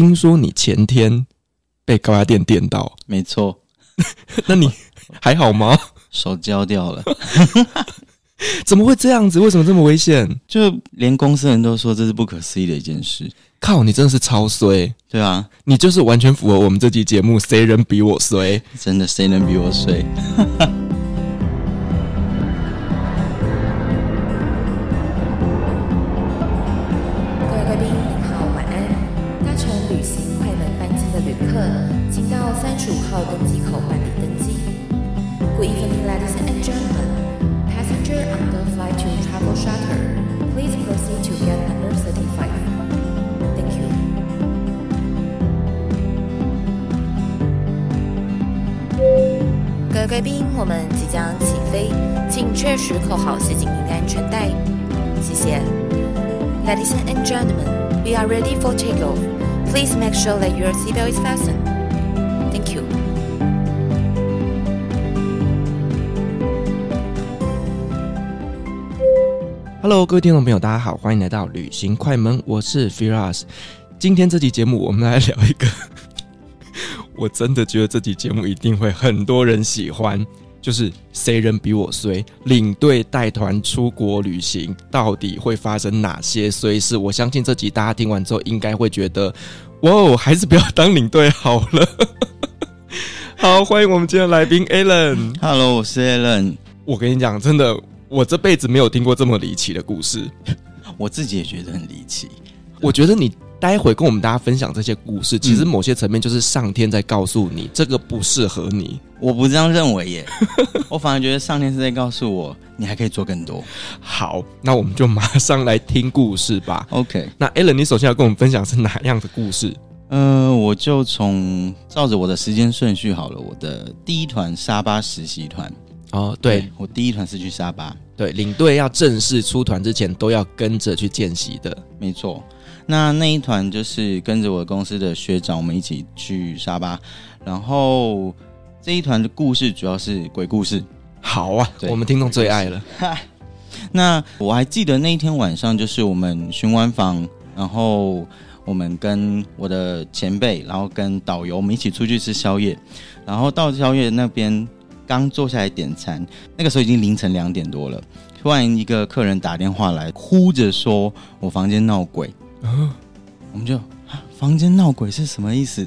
听说你前天被高压电电到，没错。那你还好吗？手焦掉了。怎么会这样子？为什么这么危险？就连公司人都说这是不可思议的一件事。靠，你真的是超衰。对啊，你就是完全符合我们这期节目，谁人比我衰？真的，谁能比我衰？are ready for takeoff. Please make sure that your seatbelt is fastened. Thank you. Hello，各位听众朋友，大家好，欢迎来到旅行快门，我是 Firas。今天这期节目，我们来聊一个。我真的觉得这期节目一定会很多人喜欢，就是谁人比我衰？领队带团出国旅行，到底会发生哪些衰事？我相信这集大家听完之后，应该会觉得，哇哦，还是不要当领队好了。好，欢迎我们今天的来宾 Alan。Hello，我是 Alan。我跟你讲，真的，我这辈子没有听过这么离奇的故事，我自己也觉得很离奇。我觉得你。待会跟我们大家分享这些故事，其实某些层面就是上天在告诉你，这个不适合你。我不这样认为耶，我反而觉得上天是在告诉我，你还可以做更多。好，那我们就马上来听故事吧。OK，那 Alan，你首先要跟我们分享是哪样的故事？呃，我就从照着我的时间顺序好了。我的第一团沙巴实习团，哦，对，对我第一团是去沙巴，对，领队要正式出团之前都要跟着去见习的，没错。那那一团就是跟着我公司的学长，我们一起去沙巴。然后这一团的故事主要是鬼故事。好啊，我们听众最爱了。那我还记得那一天晚上，就是我们巡完房，然后我们跟我的前辈，然后跟导游，我们一起出去吃宵夜。然后到宵夜那边刚坐下来点餐，那个时候已经凌晨两点多了。突然一个客人打电话来，哭着说我房间闹鬼。嗯，我们就啊，房间闹鬼是什么意思？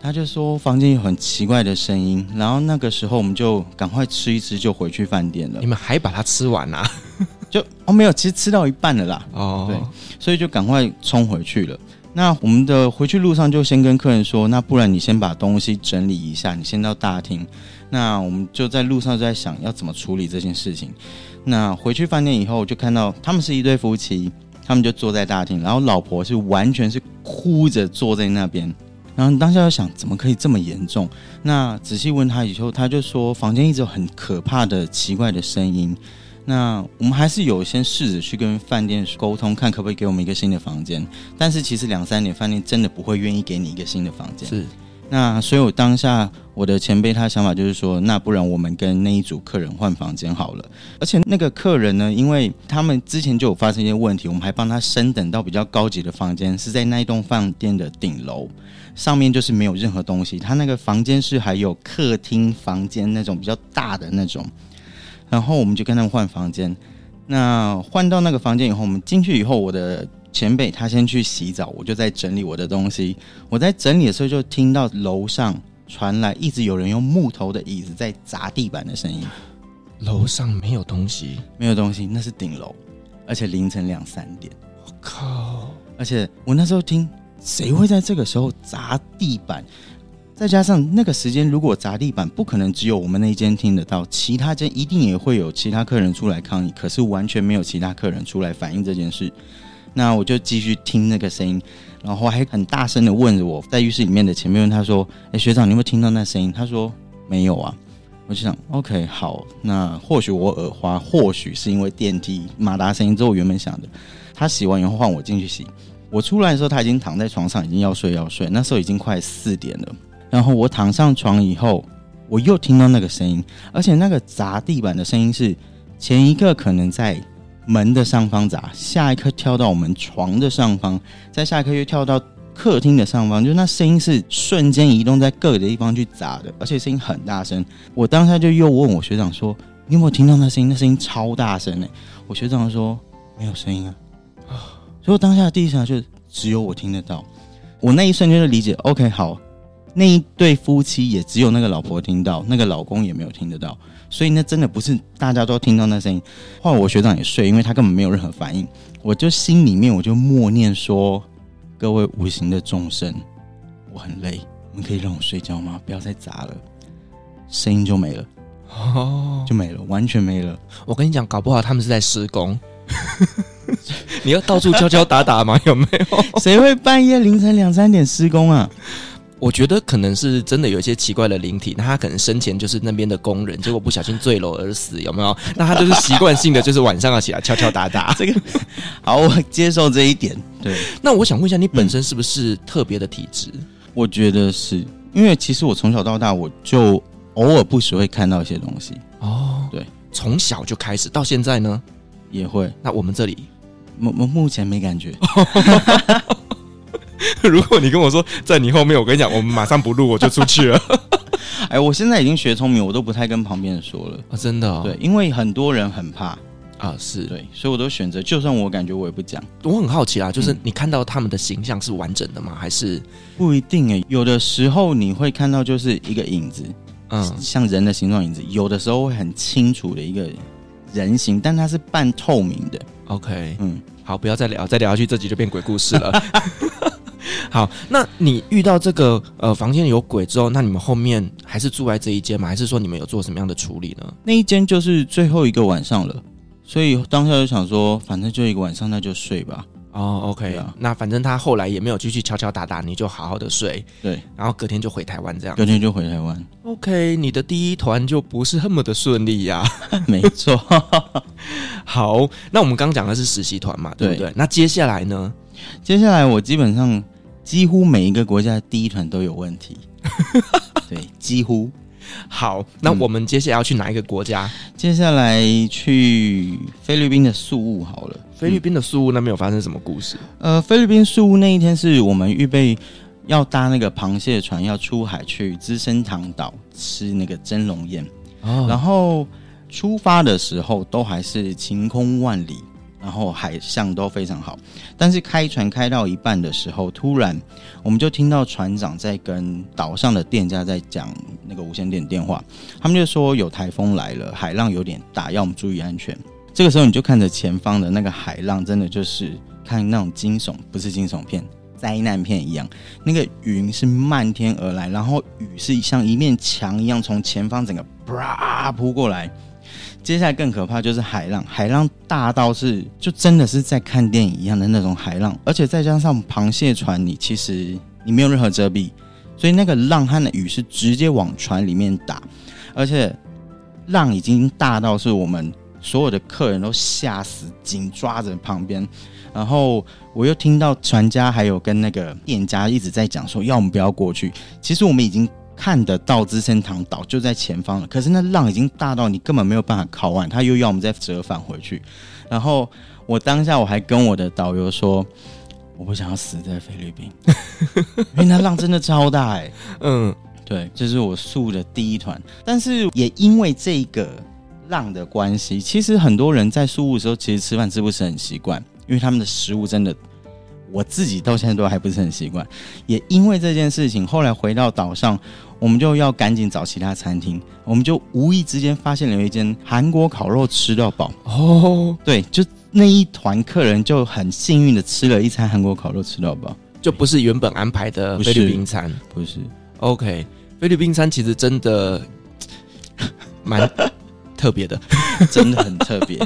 他就说房间有很奇怪的声音，然后那个时候我们就赶快吃一吃，就回去饭店了。你们还把它吃完啊？就哦，没有，其实吃到一半了啦。哦，对，所以就赶快冲回去了。那我们的回去路上就先跟客人说，那不然你先把东西整理一下，你先到大厅。那我们就在路上就在想要怎么处理这件事情。那回去饭店以后，就看到他们是一对夫妻。他们就坐在大厅，然后老婆是完全是哭着坐在那边，然后当下就想，怎么可以这么严重？那仔细问他以后，他就说房间一直有很可怕的、奇怪的声音。那我们还是有先试着去跟饭店沟通，看可不可以给我们一个新的房间。但是其实两三年饭店真的不会愿意给你一个新的房间。是。那所以，我当下我的前辈他的想法就是说，那不然我们跟那一组客人换房间好了。而且那个客人呢，因为他们之前就有发生一些问题，我们还帮他升等到比较高级的房间，是在那一栋饭店的顶楼，上面就是没有任何东西。他那个房间是还有客厅房间那种比较大的那种。然后我们就跟他们换房间。那换到那个房间以后，我们进去以后，我的。前辈他先去洗澡，我就在整理我的东西。我在整理的时候，就听到楼上传来一直有人用木头的椅子在砸地板的声音。楼上没有东西，没有东西，那是顶楼，而且凌晨两三点。我靠！而且我那时候听，谁会在这个时候砸地板？再加上那个时间，如果砸地板，不可能只有我们那一间听得到，其他间一定也会有其他客人出来抗议。可是完全没有其他客人出来反映这件事。那我就继续听那个声音，然后还很大声的问着我在浴室里面的前辈问他说：“哎，学长，你有没有听到那声音？”他说：“没有啊。”我就想：“OK，好，那或许我耳花，或许是因为电梯马达声音。”之后原本想的，他洗完以后换我进去洗。我出来的时候，他已经躺在床上，已经要睡要睡。那时候已经快四点了。然后我躺上床以后，我又听到那个声音，而且那个砸地板的声音是前一个可能在。门的上方砸，下一刻跳到我们床的上方，再下一刻又跳到客厅的上方，就那声音是瞬间移动在各个地方去砸的，而且声音很大声。我当下就又问我学长说：“你有没有听到那声音？那声音超大声呢。”我学长说：“没有声音啊。”所以当下的第一想就只有我听得到。我那一瞬间就理解，OK，好，那一对夫妻也只有那个老婆听到，那个老公也没有听得到。所以那真的不是大家都听到那声音。后来我学长也睡，因为他根本没有任何反应。我就心里面我就默念说。各位无形的众生，我很累，你们可以让我睡觉吗？不要再砸了，声音就没了，哦，就没了，完全没了。我跟你讲，搞不好他们是在施工，你要到处敲敲打打吗？有没有？谁会半夜凌晨两三点施工啊？我觉得可能是真的有一些奇怪的灵体，那他可能生前就是那边的工人，结果不小心坠楼而死，有没有？那他就是习惯性的，就是晚上要起来敲敲打打。这个好，我接受这一点。对，那我想问一下，你本身是不是特别的体质？我觉得是因为其实我从小到大，我就偶尔不时会看到一些东西。哦，对，从小就开始，到现在呢也会。那我们这里目目目前没感觉。如果你跟我说在你后面，我跟你讲，我们马上不录，我就出去了。哎，我现在已经学聪明，我都不太跟旁边人说了啊，真的、哦。对，因为很多人很怕啊，是对，所以我都选择，就算我感觉我也不讲。我很好奇啊，就是你看到他们的形象是完整的吗？还是不一定？哎，有的时候你会看到就是一个影子，嗯，像人的形状影子；有的时候会很清楚的一个人形，但它是半透明的。OK，嗯，好，不要再聊，再聊下去这集就变鬼故事了。好，那你遇到这个呃房间有鬼之后，那你们后面还是住在这一间吗？还是说你们有做什么样的处理呢？那一间就是最后一个晚上了，所以当下就想说，反正就一个晚上，那就睡吧。哦，OK 啊，那反正他后来也没有继续敲敲打打，你就好好的睡。对，然后隔天就回台湾这样。隔天就回台湾。OK，你的第一团就不是那么的顺利呀、啊。没错。好，那我们刚讲的是实习团嘛，对不对？对，那接下来呢？接下来我基本上。几乎每一个国家的第一团都有问题，对，几乎。好，那我们接下来要去哪一个国家？嗯、接下来去菲律宾的宿务好了。菲律宾的宿务那边有发生什么故事？呃，菲律宾宿务那一天是我们预备要搭那个螃蟹船要出海去资生堂岛吃那个蒸笼宴，哦、然后出发的时候都还是晴空万里。然后海象都非常好，但是开船开到一半的时候，突然我们就听到船长在跟岛上的店家在讲那个无线电电话，他们就说有台风来了，海浪有点大，要我们注意安全。这个时候你就看着前方的那个海浪，真的就是看那种惊悚，不是惊悚片，灾难片一样。那个云是漫天而来，然后雨是像一面墙一样从前方整个啪扑过来。接下来更可怕就是海浪，海浪大到是就真的是在看电影一样的那种海浪，而且再加上螃蟹船，你其实你没有任何遮蔽，所以那个浪和的雨是直接往船里面打，而且浪已经大到是我们所有的客人都吓死，紧抓着旁边，然后我又听到船家还有跟那个店家一直在讲说要我们不要过去，其实我们已经。看得到资生堂岛就在前方了，可是那浪已经大到你根本没有办法靠岸，他又要我们再折返回去。然后我当下我还跟我的导游说，我不想要死在菲律宾，因为那浪真的超大哎、欸。嗯，对，这是我宿的第一团，但是也因为这个浪的关系，其实很多人在宿务的时候，其实吃饭吃不是很习惯，因为他们的食物真的。我自己到现在都还不是很习惯，也因为这件事情，后来回到岛上，我们就要赶紧找其他餐厅，我们就无意之间发现了一间韩国烤肉吃到饱。哦，对，就那一团客人就很幸运的吃了一餐韩国烤肉吃到饱，就不是原本安排的菲律宾餐，不是，不是，OK，菲律宾餐其实真的蛮 特别的，真的很特别。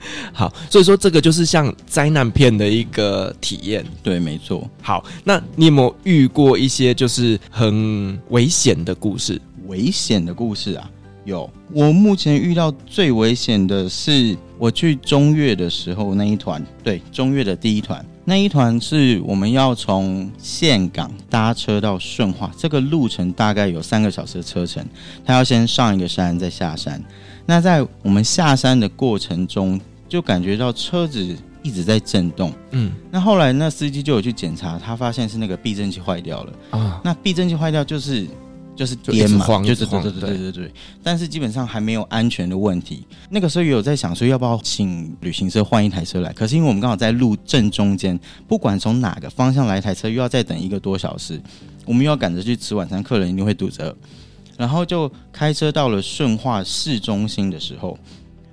好，所以说这个就是像灾难片的一个体验，对，没错。好，那你有没有遇过一些就是很危险的故事？危险的故事啊，有。我目前遇到最危险的是我去中越的时候那一团，对，中越的第一团那一团是我们要从岘港搭车到顺化，这个路程大概有三个小时的车程，他要先上一个山再下山。那在我们下山的过程中，就感觉到车子一一直在震动。嗯，那后来那司机就有去检查，他发现是那个避震器坏掉了。啊，那避震器坏掉就是就是颠嘛，就是对对对对对对。但是基本上还没有安全的问题。那个时候也有在想说要不要请旅行社换一台车来，可是因为我们刚好在路正中间，不管从哪个方向来一台车，又要再等一个多小时，我们又要赶着去吃晚餐，客人一定会肚子饿。然后就开车到了顺化市中心的时候，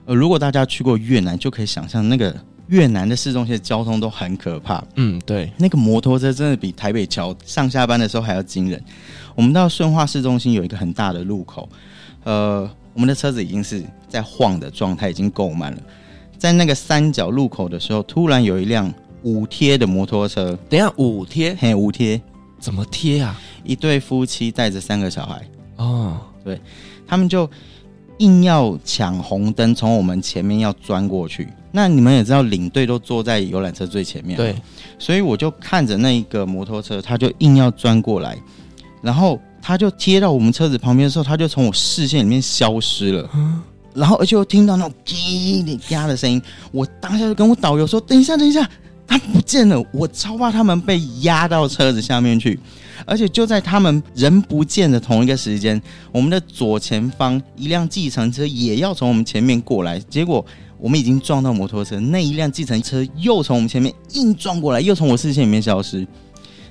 呃，如果大家去过越南，就可以想象那个越南的市中心的交通都很可怕。嗯，对，那个摩托车真的比台北桥上下班的时候还要惊人。我们到顺化市中心有一个很大的路口，呃，我们的车子已经是在晃的状态，已经够慢了。在那个三角路口的时候，突然有一辆五贴的摩托车，等一下五贴嘿，五贴，怎么贴啊？一对夫妻带着三个小孩。哦，对他们就硬要抢红灯，从我们前面要钻过去。那你们也知道，领队都坐在游览车最前面，对，所以我就看着那一个摩托车，他就硬要钻过来，然后他就贴到我们车子旁边的时候，他就从我视线里面消失了。嗯然后而且我听到那种滴滴嘎的声音，我当下就跟我导游说：“等一下，等一下，他不见了！”我超怕他们被压到车子下面去。而且就在他们人不见的同一个时间，我们的左前方一辆计程车也要从我们前面过来，结果我们已经撞到摩托车，那一辆计程车又从我们前面硬撞过来，又从我视线里面消失，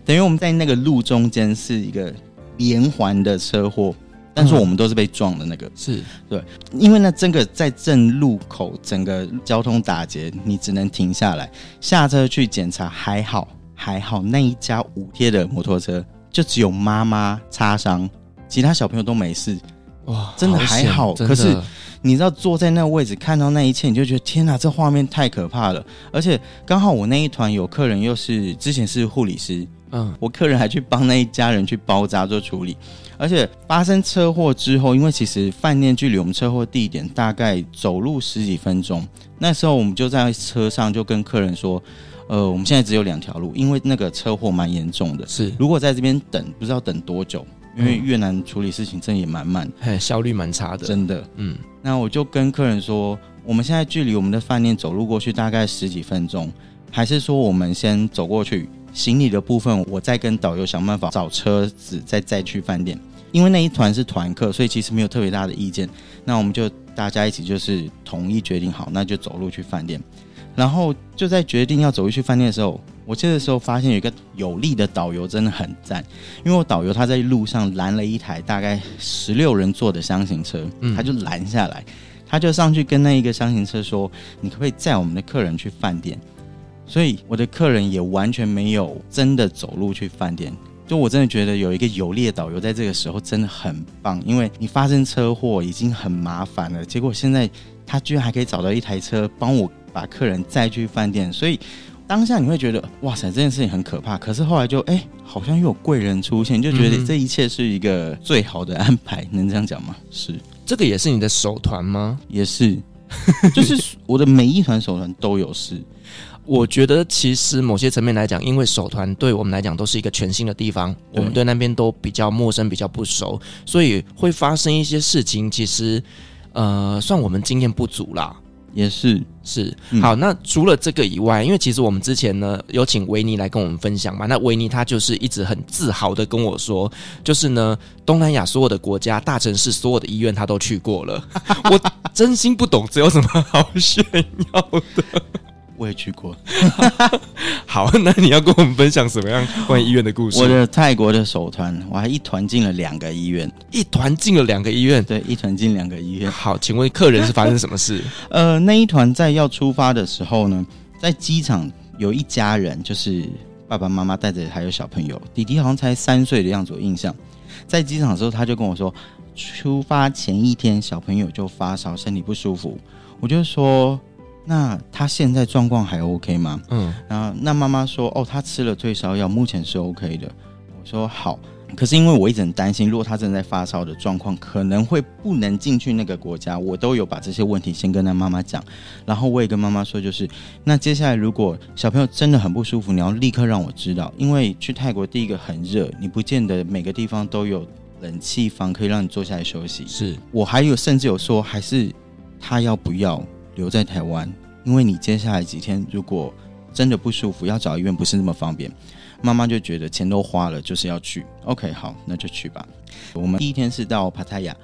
等于我们在那个路中间是一个连环的车祸，但是我们都是被撞的那个，是对，因为呢，整个在正路口整个交通打结，你只能停下来下车去检查，还好还好，那一家五贴的摩托车。就只有妈妈擦伤，其他小朋友都没事，哇，真的还好。可是你知道坐在那个位置看到那一切，你就觉得天哪，这画面太可怕了。而且刚好我那一团有客人又是之前是护理师，嗯，我客人还去帮那一家人去包扎做处理。而且发生车祸之后，因为其实饭店距离我们车祸地点大概走路十几分钟，那时候我们就在车上就跟客人说。呃，我们现在只有两条路，因为那个车祸蛮严重的。是，如果在这边等，不知道等多久，因为越南处理事情真的也蛮慢，嘿，效率蛮差的，真的。嗯，那我就跟客人说，我们现在距离我们的饭店走路过去大概十几分钟，还是说我们先走过去，行李的部分我再跟导游想办法找车子再再去饭店。因为那一团是团客，所以其实没有特别大的意见。那我们就大家一起就是统一决定好，那就走路去饭店。然后就在决定要走路去饭店的时候，我这个时候发现有一个有力的导游真的很赞，因为我导游他在路上拦了一台大概十六人坐的箱型车，他就拦下来，他就上去跟那一个箱型车说：“你可不可以载我们的客人去饭店？”所以我的客人也完全没有真的走路去饭店。就我真的觉得有一个有力的导游在这个时候真的很棒，因为你发生车祸已经很麻烦了，结果现在他居然还可以找到一台车帮我。把客人载去饭店，所以当下你会觉得哇塞，这件事情很可怕。可是后来就哎、欸，好像又有贵人出现，就觉得这一切是一个最好的安排，能这样讲吗？是，这个也是你的首团吗？也是，就是我的每一团首团都有事。我觉得其实某些层面来讲，因为首团对我们来讲都是一个全新的地方，我们对那边都比较陌生、比较不熟，所以会发生一些事情。其实呃，算我们经验不足啦。也是是好，那除了这个以外，因为其实我们之前呢有请维尼来跟我们分享嘛，那维尼他就是一直很自豪的跟我说，就是呢东南亚所有的国家、大城市所有的医院他都去过了，我真心不懂这有什么好炫耀的。我也去过，好，那你要跟我们分享什么样关于医院的故事？我的泰国的首团，我还一团进了两个医院，一团进了两个医院，对，一团进两个医院。好，请问客人是发生什么事？呃，那一团在要出发的时候呢，在机场有一家人，就是爸爸妈妈带着还有小朋友，弟弟好像才三岁的样子，我印象。在机场的时候，他就跟我说，出发前一天小朋友就发烧，身体不舒服，我就说。那他现在状况还 OK 吗？嗯，然后那妈妈说，哦，他吃了退烧药，目前是 OK 的。我说好，可是因为我一直很担心，如果他正在发烧的状况，可能会不能进去那个国家。我都有把这些问题先跟他妈妈讲，然后我也跟妈妈说，就是那接下来如果小朋友真的很不舒服，你要立刻让我知道，因为去泰国第一个很热，你不见得每个地方都有冷气房可以让你坐下来休息。是我还有甚至有说，还是他要不要？留在台湾，因为你接下来几天如果真的不舒服，要找医院不是那么方便。妈妈就觉得钱都花了，就是要去。OK，好，那就去吧。我们第一天是到帕塔亚，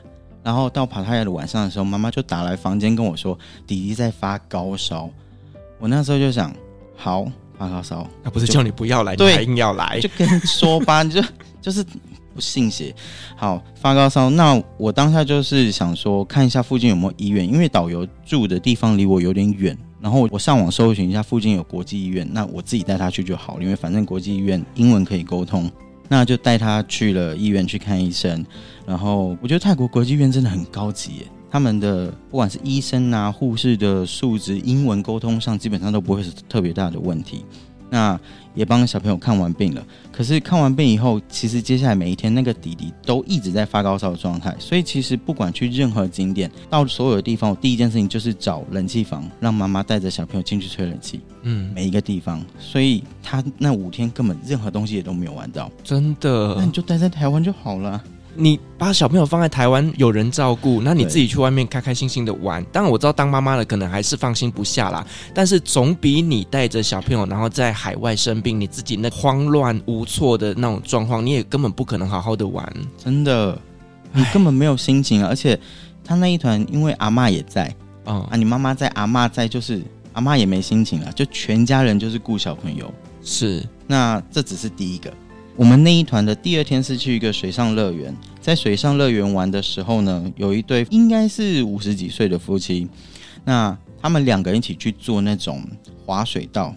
然后到帕塔亚的晚上的时候，妈妈就打来房间跟我说，弟弟在发高烧。我那时候就想，好，发高烧，那不是叫你不要来，对，你还硬要来，就跟说吧，你就 就是不信邪。好，发高烧，那我当下就是想说，看一下附近有没有医院，因为导游住的地方离我有点远。然后我上网搜寻一下附近有国际医院，那我自己带他去就好了，因为反正国际医院英文可以沟通，那就带他去了医院去看医生。然后我觉得泰国国际医院真的很高级耶，他们的不管是医生啊、护士的素质，英文沟通上基本上都不会是特别大的问题。那也帮小朋友看完病了，可是看完病以后，其实接下来每一天那个弟弟都一直在发高烧的状态，所以其实不管去任何景点，到所有的地方，我第一件事情就是找冷气房，让妈妈带着小朋友进去吹冷气。嗯，每一个地方，所以他那五天根本任何东西也都没有玩到，真的。那你就待在台湾就好了。你把小朋友放在台湾有人照顾，那你自己去外面开开心心的玩。当然我知道当妈妈的可能还是放心不下啦，但是总比你带着小朋友然后在海外生病，你自己那慌乱无措的那种状况，你也根本不可能好好的玩。真的，你根本没有心情啊！而且他那一团因为阿嬷也在，嗯啊，你妈妈在，阿嬷在，就是阿嬷也没心情了，就全家人就是顾小朋友。是，那这只是第一个。我们那一团的第二天是去一个水上乐园，在水上乐园玩的时候呢，有一对应该是五十几岁的夫妻，那他们两个人一起去做那种滑水道，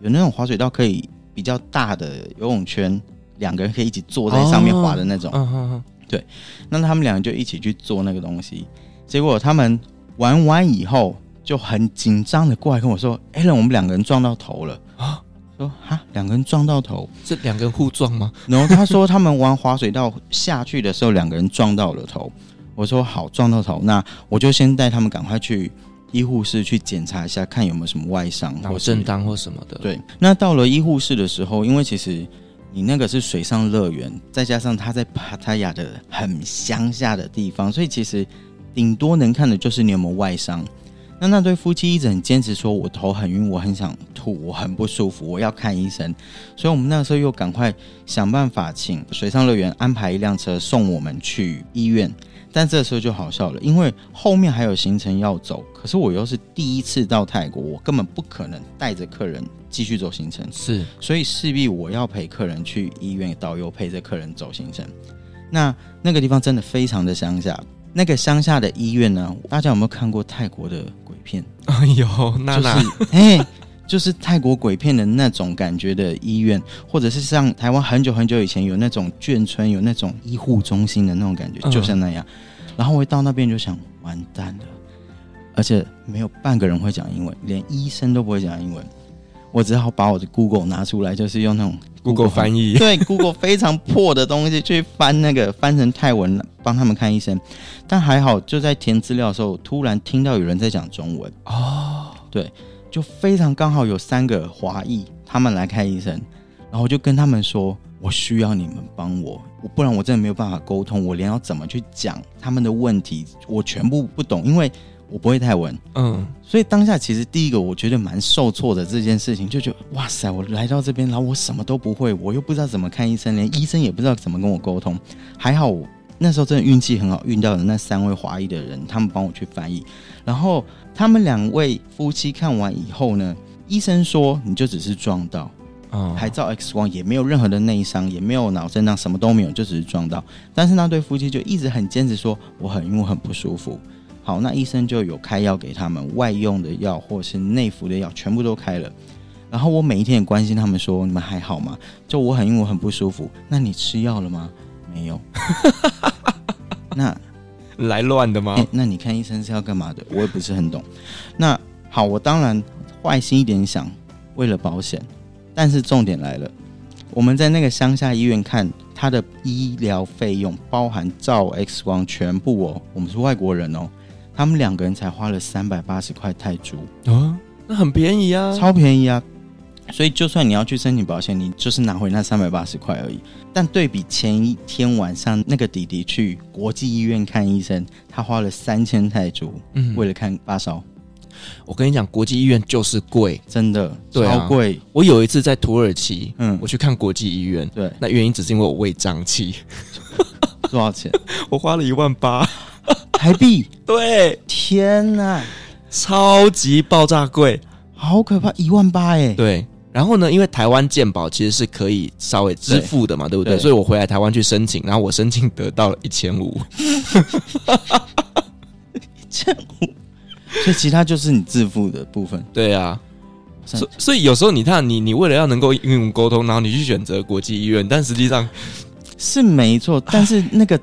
有那种滑水道可以比较大的游泳圈，两个人可以一起坐在上面滑的那种。哦、对，那他们两个就一起去做那个东西，结果他们玩完以后就很紧张的过来跟我说：“哎，我们两个人撞到头了。”说哈，两个人撞到头，这两个人互撞吗？然后他说他们玩滑水道下去的时候，两个人撞到了头。我说好，撞到头，那我就先带他们赶快去医护室去检查一下，看有没有什么外伤、脑震荡或什么的。对，那到了医护室的时候，因为其实你那个是水上乐园，再加上他在帕塔亚的很乡下的地方，所以其实顶多能看的就是你有没有外伤。那那对夫妻一直很坚持说，我头很晕，我很想吐，我很不舒服，我要看医生。所以我们那时候又赶快想办法请水上乐园安排一辆车送我们去医院。但这时候就好笑了，因为后面还有行程要走，可是我又是第一次到泰国，我根本不可能带着客人继续走行程。是，所以势必我要陪客人去医院，导游陪着客人走行程。那那个地方真的非常的乡下。那个乡下的医院呢？大家有没有看过泰国的鬼片？哎呦，娜娜，就是 哎，就是泰国鬼片的那种感觉的医院，或者是像台湾很久很久以前有那种眷村，有那种医护中心的那种感觉，就像那样。然后我一到那边就想，完蛋了，而且没有半个人会讲英文，连医生都不会讲英文。我只好把我的 Google 拿出来，就是用那种 Google 翻译，对 Google 非常破的东西去翻那个翻成泰文，帮他们看医生。但还好，就在填资料的时候，突然听到有人在讲中文哦，对，就非常刚好有三个华裔他们来看医生，然后我就跟他们说，我需要你们帮我，我不然我真的没有办法沟通，我连要怎么去讲他们的问题，我全部不懂，因为。我不会泰文，嗯，所以当下其实第一个我觉得蛮受挫的这件事情，就觉得哇塞，我来到这边，然后我什么都不会，我又不知道怎么看医生，连医生也不知道怎么跟我沟通。还好那时候真的运气很好，遇到了那三位华裔的人，他们帮我去翻译。然后他们两位夫妻看完以后呢，医生说你就只是撞到，嗯，还照 X 光，也没有任何的内伤，也没有脑震荡，什么都没有，就只是撞到。但是那对夫妻就一直很坚持说我很因为我很不舒服。好，那医生就有开药给他们，外用的药或是内服的药，全部都开了。然后我每一天也关心他们说：“你们还好吗？”就我很因为我很不舒服，那你吃药了吗？没有。那来乱的吗？欸，那你看医生是要干嘛的？我也不是很懂。那好，我当然坏心一点想，为了保险。但是重点来了，我们在那个乡下医院看。他的医疗费用包含照 X 光全部哦，我们是外国人哦，他们两个人才花了三百八十块泰铢啊，那很便宜啊，超便宜啊！所以就算你要去申请保险，你就是拿回那三百八十块而已。但对比前一天晚上那个弟弟去国际医院看医生，他花了三千泰铢，嗯，为了看发烧。我跟你讲，国际医院就是贵，真的，对啊超贵。我有一次在土耳其，嗯我去看国际医院，对，那原因只是因为我胃胀气，多少钱？我花了一万八，台币？对，天哪，超级爆炸贵，好可怕！一万八哎，对。然后呢，因为台湾健保其实是可以稍微支付的嘛，对，对不对？对所以我回来台湾去申请，然后我申请得到了一千五，一千五，所以其他就是你自付的部分。对啊。算所所以有时候你看，你你为了要能够英文沟通，然后你去选择国际医院，但实际上是没错，但是那个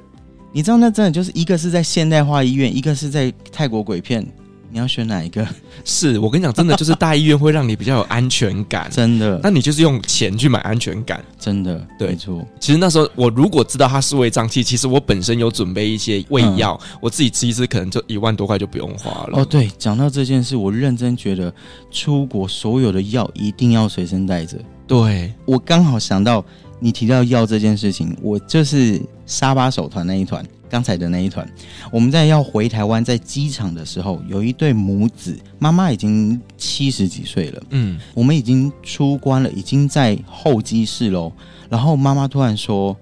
你知道，那真的就是一个是在现代化医院，一个是在泰国鬼片，你要选哪一个？是我跟你讲，真的就是大医院会让你比较有安全感，真的，那你就是用钱去买安全感。真的，对没错。其实那时候我如果知道它是胃胀气，其实我本身有准备一些胃药，嗯我自己吃一吃，可能就一万多块就不用花了。哦，对，讲到这件事，我认真觉得出国所有的药一定要随身带着。对，我刚好想到你提到药这件事情，我就是沙巴手团那一团，刚才的那一团，我们在要回台湾，在机场的时候，有一对母子，妈妈已经七十几岁了，嗯，我们已经出关了，已经在候机室喽。然后妈妈突然说，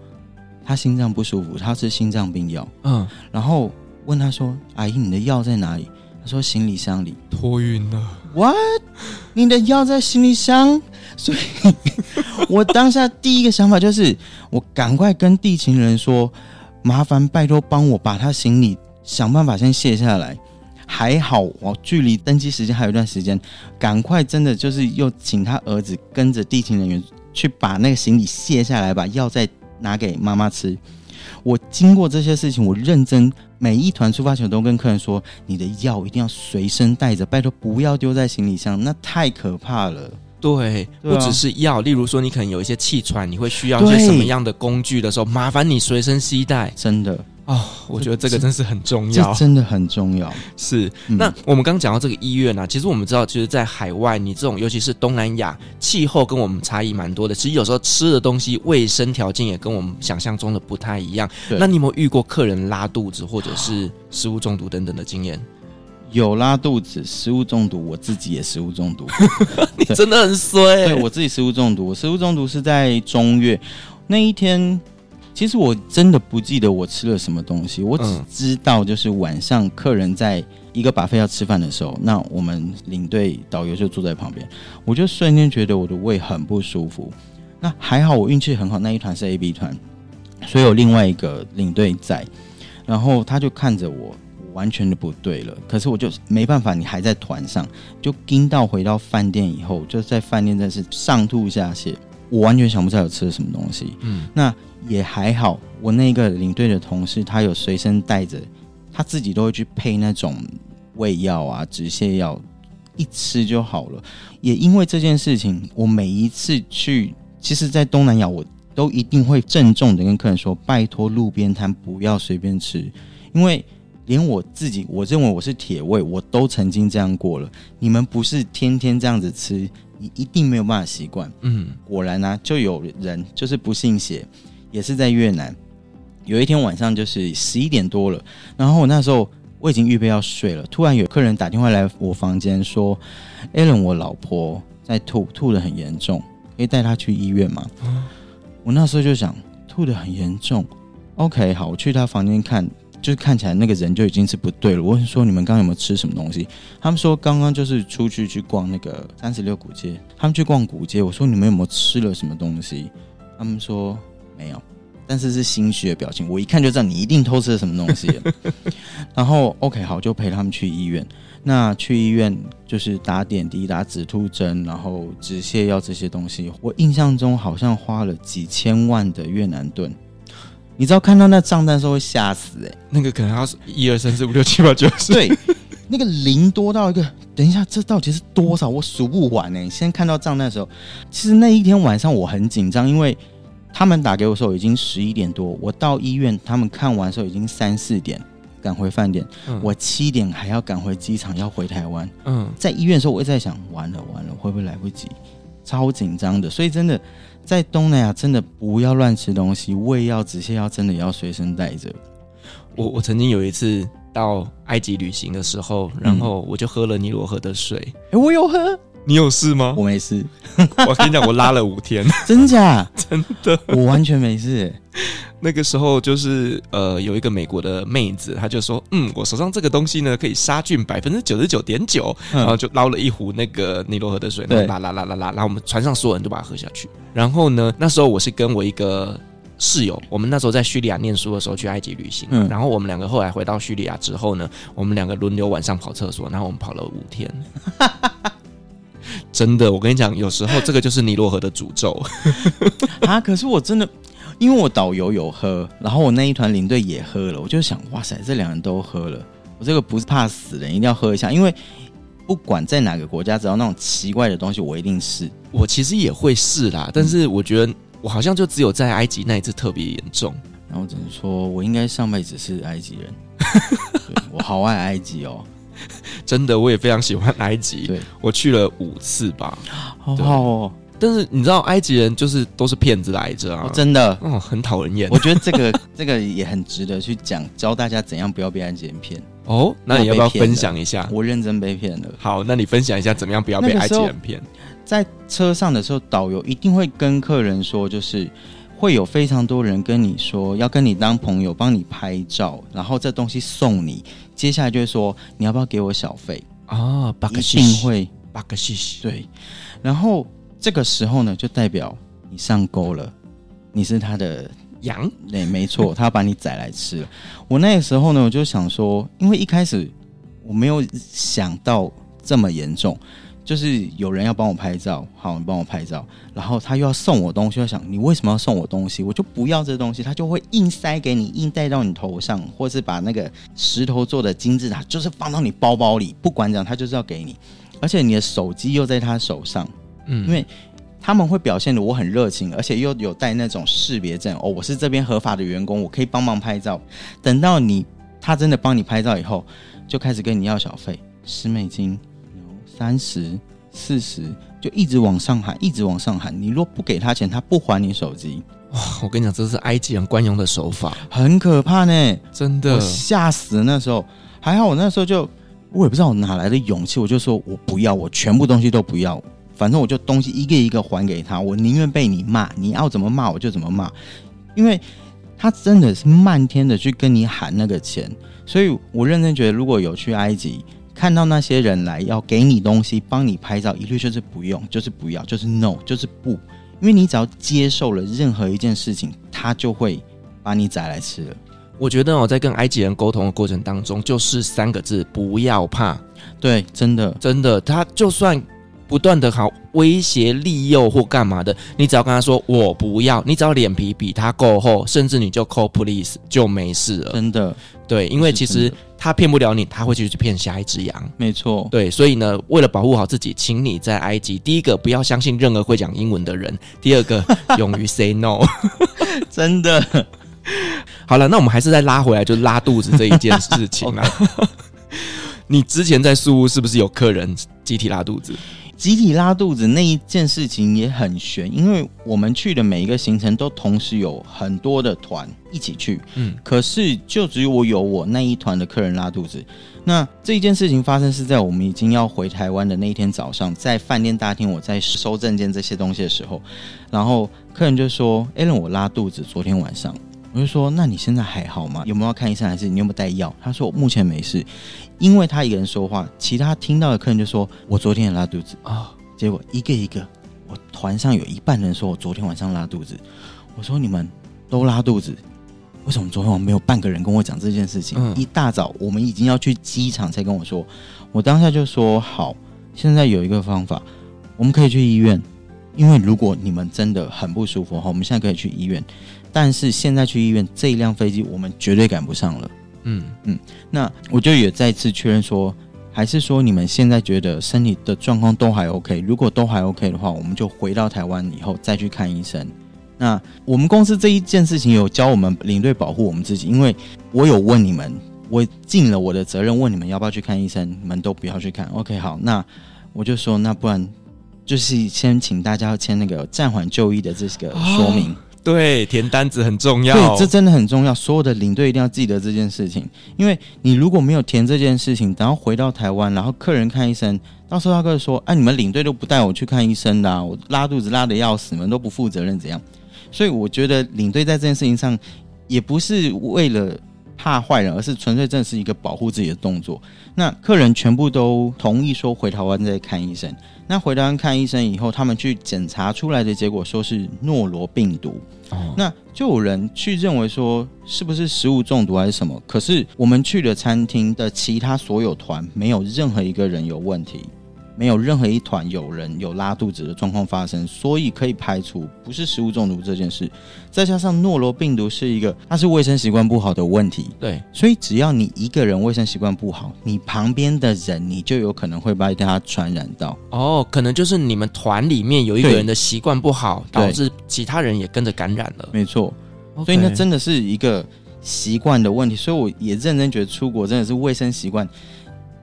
她心脏不舒服，她吃心脏病药。嗯，然后问她说：“阿姨，你的药在哪里？”她说：“行李箱里。托运了，”What？你的药在行李箱？所以，我当下第一个想法就是，我赶快跟地勤人说，麻烦拜托帮我把他行李想办法先卸下来。还好，我距离登机时间还有一段时间，赶快真的就是又请他儿子跟着地勤人员去把那个行李卸下来，把药再拿给妈妈吃。我经过这些事情，我认真每一团出发前都跟客人说，你的药一定要随身带着，拜托不要丢在行李箱，那太可怕了。对，对啊不只是药，例如说你可能有一些气喘，你会需要一些什么样的工具的时候，麻烦你随身携带真的，哦。我觉得这个真是很重这要，真的很重要。是。嗯那我们刚刚讲到这个医院啊，其实我们知道，其实，在海外，你这种尤其是东南亚，气候跟我们差异蛮多的。其实有时候吃的东西，卫生条件也跟我们想象中的不太一样。那你有没有遇过客人拉肚子或者是食物中毒等等的经验？有拉肚子、食物中毒，我自己也食物中毒。你真的很衰、对我自己食物中毒，我食物中毒是在中月那一天。其实我真的不记得我吃了什么东西，我只知道就是晚上客人在一个 buffet 要吃饭的时候，那我们领队导游就坐在旁边，我就瞬间觉得我的胃很不舒服。那还好我运气很好，那一团是 A B 团，所以有另外一个领队在，然后他就看着，我完全的不对了。可是我就没办法，你还在团上，就盯到回到饭店以后，就在饭店真是上吐下泻，我完全想不起来我吃了什么东西。嗯，那也还好，我那个领队的同事他有随身带着，他自己都会去配那种胃药啊、止泻药，一吃就好了。也因为这件事情，我每一次去，其实，在东南亚我都一定会郑重的跟客人说，拜托路边摊不要随便吃，因为连我自己，我认为我是铁胃，我都曾经这样过了。你们不是天天这样子吃，你一定没有办法习惯。嗯，果然呢、啊，就有人就是不信邪。也是在越南，有一天晚上就是十一点多了，然后我那时候我已经预备要睡了，突然有客人打电话来我房间说：“Alan，我老婆在吐，吐的很严重，可以带她去医院吗？”嗯、我那时候就想，吐的很严重，OK，好，我去她房间看，就是看起来那个人就已经是不对了。我问说：“你们刚刚有没有吃什么东西？”他们说：“刚刚就是出去去逛那个三十六古街，他们去逛古街。”我说：“你们有没有吃了什么东西？”他们说。没有，但是是心虚的表情，我一看就知道你一定偷吃了什么东西。然后 OK 好，就陪他们去医院。那去医院就是打点滴、打止吐针，然后止泻药这些东西。我印象中好像花了几千万的越南盾。你知道看到那账单的时候会吓死哎、欸，那个可能要是一二三四五六七八九十，对，那个零多到一个，等一下这到底是多少？我数不完哎、欸。先看到账单的时候，其实那一天晚上我很紧张，因为。他们打给我的时候已经十一点多，我到医院，他们看完的时候已经三四点，赶回饭店。嗯、我七点还要赶回机场，要回台湾。嗯，在医院的时候，我一直在想，完了完了，会不会来不及？超紧张的。所以真的，在东南亚真的不要乱吃东西，胃药、止泻药真的要随身带着。我我曾经有一次。到埃及旅行的时候，然后我就喝了尼罗河的水。哎、欸，我有喝，你有事吗？我没事。我跟你讲，我拉了五天，真假？真的，我完全没事。那个时候就是呃，有一个美国的妹子，她就说：“嗯，我手上这个东西呢，可以杀菌百分之九十九点九。”然后就捞了一壶那个尼罗河的水，然后拉拉拉拉拉，然后我们船上所有人都把它喝下去。然后呢，那时候我是跟我一个室友，我们那时候在叙利亚念书的时候去埃及旅行。嗯，然后我们两个后来回到叙利亚之后呢，我们两个轮流晚上跑厕所，然后我们跑了五天。真的，我跟你讲，有时候这个就是尼罗河的诅咒啊！可是我真的。因为我导游有喝，然后我那一团领队也喝了，我就想，哇塞，这两人都喝了，我这个不是怕死人，一定要喝一下。因为不管在哪个国家，只要那种奇怪的东西，我一定试。我其实也会试啦，但是我觉得我好像就只有在埃及那一次特别严重。然后只能说我应该上辈子是埃及人，我好爱埃及哦，真的，我也非常喜欢埃及。对，我去了五次吧，好好哦。但是你知道埃及人就是都是骗子来着啊！哦、真的，哦，很讨人厌。我觉得这个 这个也很值得去讲，教大家怎样不要被埃及人骗。哦，那你要不要分享一下？我认真被骗了。好，那你分享一下怎么样不要被埃及人骗？在车上的时候，导游一定会跟客人说，就是会有非常多人跟你说要跟你当朋友，帮你拍照，然后这东西送你。接下来就会说你要不要给我小费啊？一定会八个西西。对，然后。这个时候呢，就代表你上钩了，你是他的羊，对，没错，他要把你宰来吃了。我那个时候呢，我就想说，因为一开始我没有想到这么严重，就是有人要帮我拍照，好，你帮我拍照，然后他又要送我东西，我想你为什么要送我东西？我就不要这东西，他就会硬塞给你，硬戴到你头上，或是把那个石头做的金字塔，就是放到你包包里，不管怎样，他就是要给你，而且你的手机又在他手上。嗯，因为他们会表现的我很热情，而且又有带那种识别证哦，我是这边合法的员工，我可以帮忙拍照。等到你他真的帮你拍照以后，就开始跟你要小费，十美金、三十、四十，就一直往上喊，一直往上喊。你若不给他钱，他不还你手机。哇，我跟你讲，这是埃及人惯用的手法，很可怕呢，真的，我吓死。那时候还好，我那时候就我也不知道我哪来的勇气，我就说我不要，我全部东西都不要。反正我就东西一个一个还给他，我宁愿被你骂，你要怎么骂我就怎么骂，因为他真的是漫天的去跟你喊那个钱，所以我认真觉得，如果有去埃及看到那些人来要给你东西、帮你拍照，一律就是不用，就是不要，就是 no，就是不，因为你只要接受了任何一件事情，他就会把你宰来吃了。我觉得我在跟埃及人沟通的过程当中，就是三个字：不要怕。对，真的，真的，他就算。不断的好威胁利诱或干嘛的，你只要跟他说我不要，你只要脸皮比他够厚，甚至你就 call police 就没事了。真的，对，因为其实他骗不了你，他会去骗下一只羊。没错，对，所以呢，为了保护好自己，请你在埃及，第一个不要相信任何会讲英文的人，第二个勇于 say no。真的，好了，那我们还是再拉回来，就拉肚子这一件事情啊。你之前在宿屋是不是有客人集体拉肚子？集体拉肚子那一件事情也很悬，因为我们去的每一个行程都同时有很多的团一起去，嗯，可是就只有我有我那一团的客人拉肚子。那这一件事情发生是在我们已经要回台湾的那一天早上，在饭店大厅，我在收证件这些东西的时候，然后客人就说：“Alan，我拉肚子，昨天晚上。”我就说：“那你现在还好吗？有没有要看医生，还是你有没有带药？”他说：“我目前没事。”因为他一个人说话，其他听到的客人就说：“我昨天也拉肚子啊。哦”结果一个一个，我团上有一半人说我昨天晚上拉肚子。我说：“你们都拉肚子，为什么昨天晚上没有半个人跟我讲这件事情？”嗯、一大早我们已经要去机场才跟我说。我当下就说：“好，现在有一个方法，我们可以去医院。因为如果你们真的很不舒服，哈，我们现在可以去医院。但是现在去医院这一辆飞机，我们绝对赶不上了。”嗯嗯，那我就也再次确认说，还是说你们现在觉得身体的状况都还 OK？如果都还 OK 的话，我们就回到台湾以后再去看医生。那我们公司这一件事情有教我们领队保护我们自己，因为我有问你们，我尽了我的责任问你们要不要去看医生，你们都不要去看。OK，好，那我就说，那不然就是先请大家签那个暂缓就医的这个说明。哦对，填单子很重要。对，这真的很重要。所有的领队一定要记得这件事情，因为你如果没有填这件事情，然后回到台湾，然后客人看医生，到时候他会说：“哎、你们领队都不带我去看医生的、啊，我拉肚子拉的要死，你们都不负责任，怎样？”所以我觉得领队在这件事情上，也不是为了怕坏人，而是纯粹真的是一个保护自己的动作。那客人全部都同意说回台湾再看医生。那回台湾看医生以后，他们去检查出来的结果说是诺罗病毒。哦，那就有人去认为说是不是食物中毒还是什么？可是我们去的餐厅的其他所有团没有任何一个人有问题。没有任何一团有人有拉肚子的状况发生，所以可以排除不是食物中毒这件事。再加上诺罗病毒是一个，它是卫生习惯不好的问题。对，所以只要你一个人卫生习惯不好，你旁边的人你就有可能会把它传染到。哦，可能就是你们团里面有一个人的习惯不好，导致其他人也跟着感染了。没错，所以那真的是一个习惯的问题。所以我也认真觉得出国真的是卫生习惯。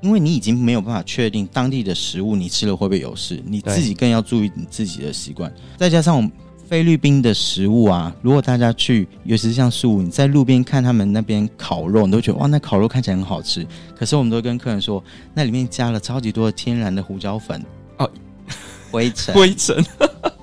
因为你已经没有办法确定当地的食物你吃了会不会有事，你自己更要注意你自己的习惯。再加上我们菲律宾的食物啊，如果大家去，尤其是像素，你在路边看他们那边烤肉，你都觉得哇，那烤肉看起来很好吃。可是我们都跟客人说，那里面加了超级多的天然的胡椒粉哦，灰尘，灰尘，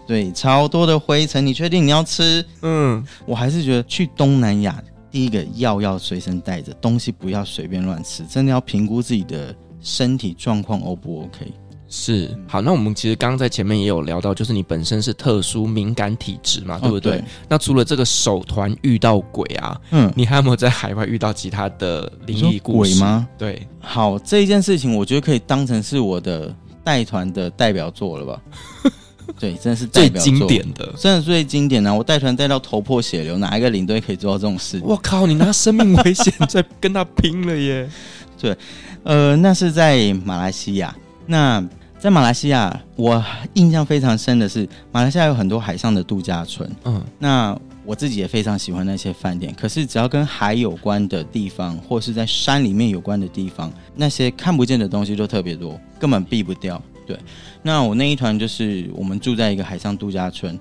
对，超多的灰尘。你确定你要吃？嗯，我还是觉得去东南亚。第一个药要随身带着，东西不要随便乱吃，真的要评估自己的身体状况 O 不 OK？是，好，那我们其实刚刚在前面也有聊到，就是你本身是特殊敏感体质嘛，对不对？哦、对。那除了这个首团遇到鬼啊，嗯，你还有没有在海外遇到其他的灵异故事？鬼吗？对，好，这一件事情我觉得可以当成是我的带团的代表作了吧。对，真的是最经典的，真的最经典的、啊。我带团带到头破血流，哪一个领队可以做到这种事？我靠，你拿生命危险在跟他拼了耶！对，呃，那是在马来西亚。那在马来西亚，我印象非常深的是，马来西亚有很多海上的度假村。嗯，那我自己也非常喜欢那些饭店。可是，只要跟海有关的地方，或是在山里面有关的地方，那些看不见的东西就特别多，根本避不掉。对。那我那一团就是我们住在一个海上度假村，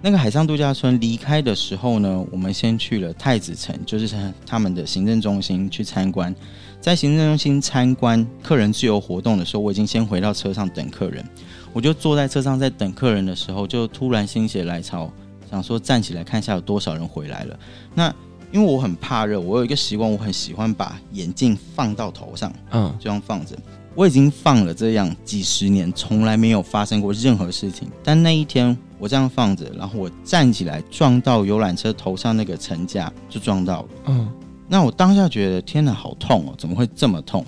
那个海上度假村离开的时候呢，我们先去了太子城，就是他们的行政中心去参观。在行政中心参观客人自由活动的时候，我已经先回到车上等客人。我就坐在车上在等客人的时候，就突然心血来潮，想说站起来看一下有多少人回来了。那因为我很怕热，我有一个习惯，我很喜欢把眼镜放到头上，嗯，这样放着。我已经放了这样几十年，从来没有发生过任何事情。但那一天我这样放着，然后我站起来撞到游览车头上那个层架，就撞到了。嗯，那我当下觉得天哪，好痛哦！怎么会这么痛？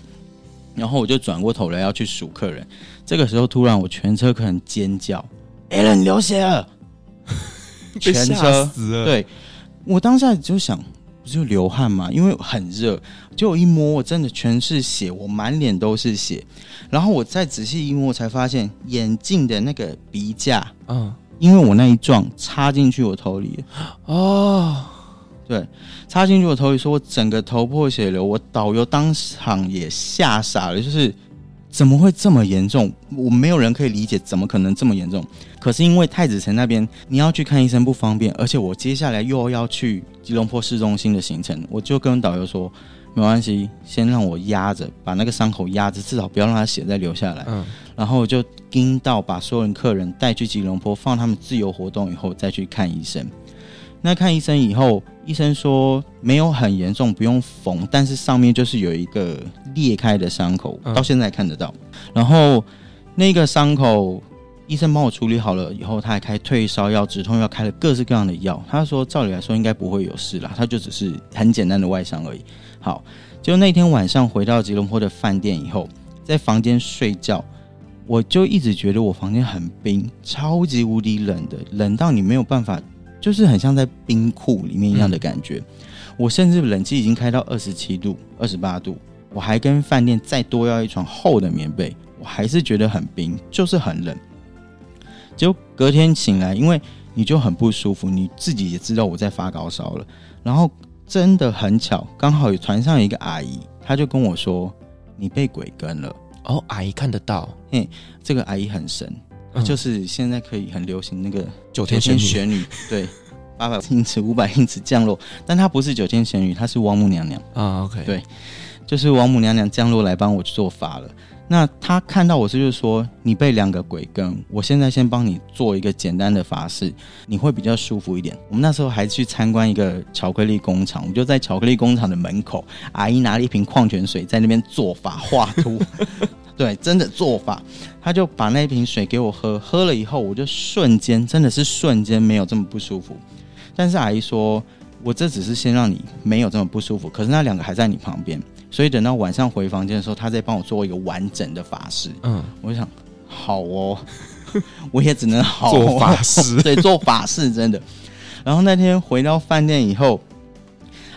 然后我就转过头来要去数客人。这个时候突然我全车客人尖叫：“Alan 流血了！” 全车死了。对，我当下就想。不就流汗吗？因为很热，结果一摸，我真的全是血，我满脸都是血。然后我再仔细一摸，才发现眼镜的那个鼻架，嗯，因为我那一撞插进去我头里，哦，对，插进去我头里，说我整个头破血流，我导游当场也吓傻了，就是。怎么会这么严重？我没有人可以理解，怎么可能这么严重？可是因为太子城那边你要去看医生不方便，而且我接下来又要去吉隆坡市中心的行程，我就跟导游说没关系，先让我压着，把那个伤口压着，至少不要让他血再流下来。嗯，然后我就盯到把所有人客人带去吉隆坡，放他们自由活动以后再去看医生。那看医生以后，医生说没有很严重，不用缝，但是上面就是有一个裂开的伤口，到现在看得到。然后那个伤口，医生帮我处理好了以后，他还开退烧药、止痛药，开了各式各样的药。他说照理来说应该不会有事啦，他就只是很简单的外伤而已。好，就那天晚上回到吉隆坡的饭店以后，在房间睡觉，我就一直觉得我房间很冰，超级无敌冷的，冷到你没有办法。就是很像在冰库里面一样的感觉，我甚至冷气已经开到二十七度、二十八度，我还跟饭店再多要一床厚的棉被，我还是觉得很冰，就是很冷。就隔天醒来，因为你就很不舒服，你自己也知道我在发高烧了，然后真的很巧，刚好有船上有一个阿姨，她就跟我说：“你被鬼跟了。”哦，阿姨看得到，嘿，这个阿姨很神。就是现在可以很流行那个九天玄女，玄女对，八百英尺、五百英尺降落，但她不是九天玄女，她是王母娘娘啊。OK，对，就是王母娘娘降落来帮我做法了。那他看到我是就是说，你被两个鬼跟，我现在先帮你做一个简单的法事，你会比较舒服一点。我们那时候还去参观一个巧克力工厂，我们就在巧克力工厂的门口，阿姨拿了一瓶矿泉水在那边做法画图，对，真的做法。他就把那瓶水给我喝，喝了以后我就瞬间真的是瞬间没有这么不舒服。但是阿姨说，我这只是先让你没有这么不舒服，可是那两个还在你旁边。所以等到晚上回房间的时候，他再帮我做一个完整的法事。嗯，我就想，好哦，我也只能好做法事，对，做法事真的。然后那天回到饭店以后，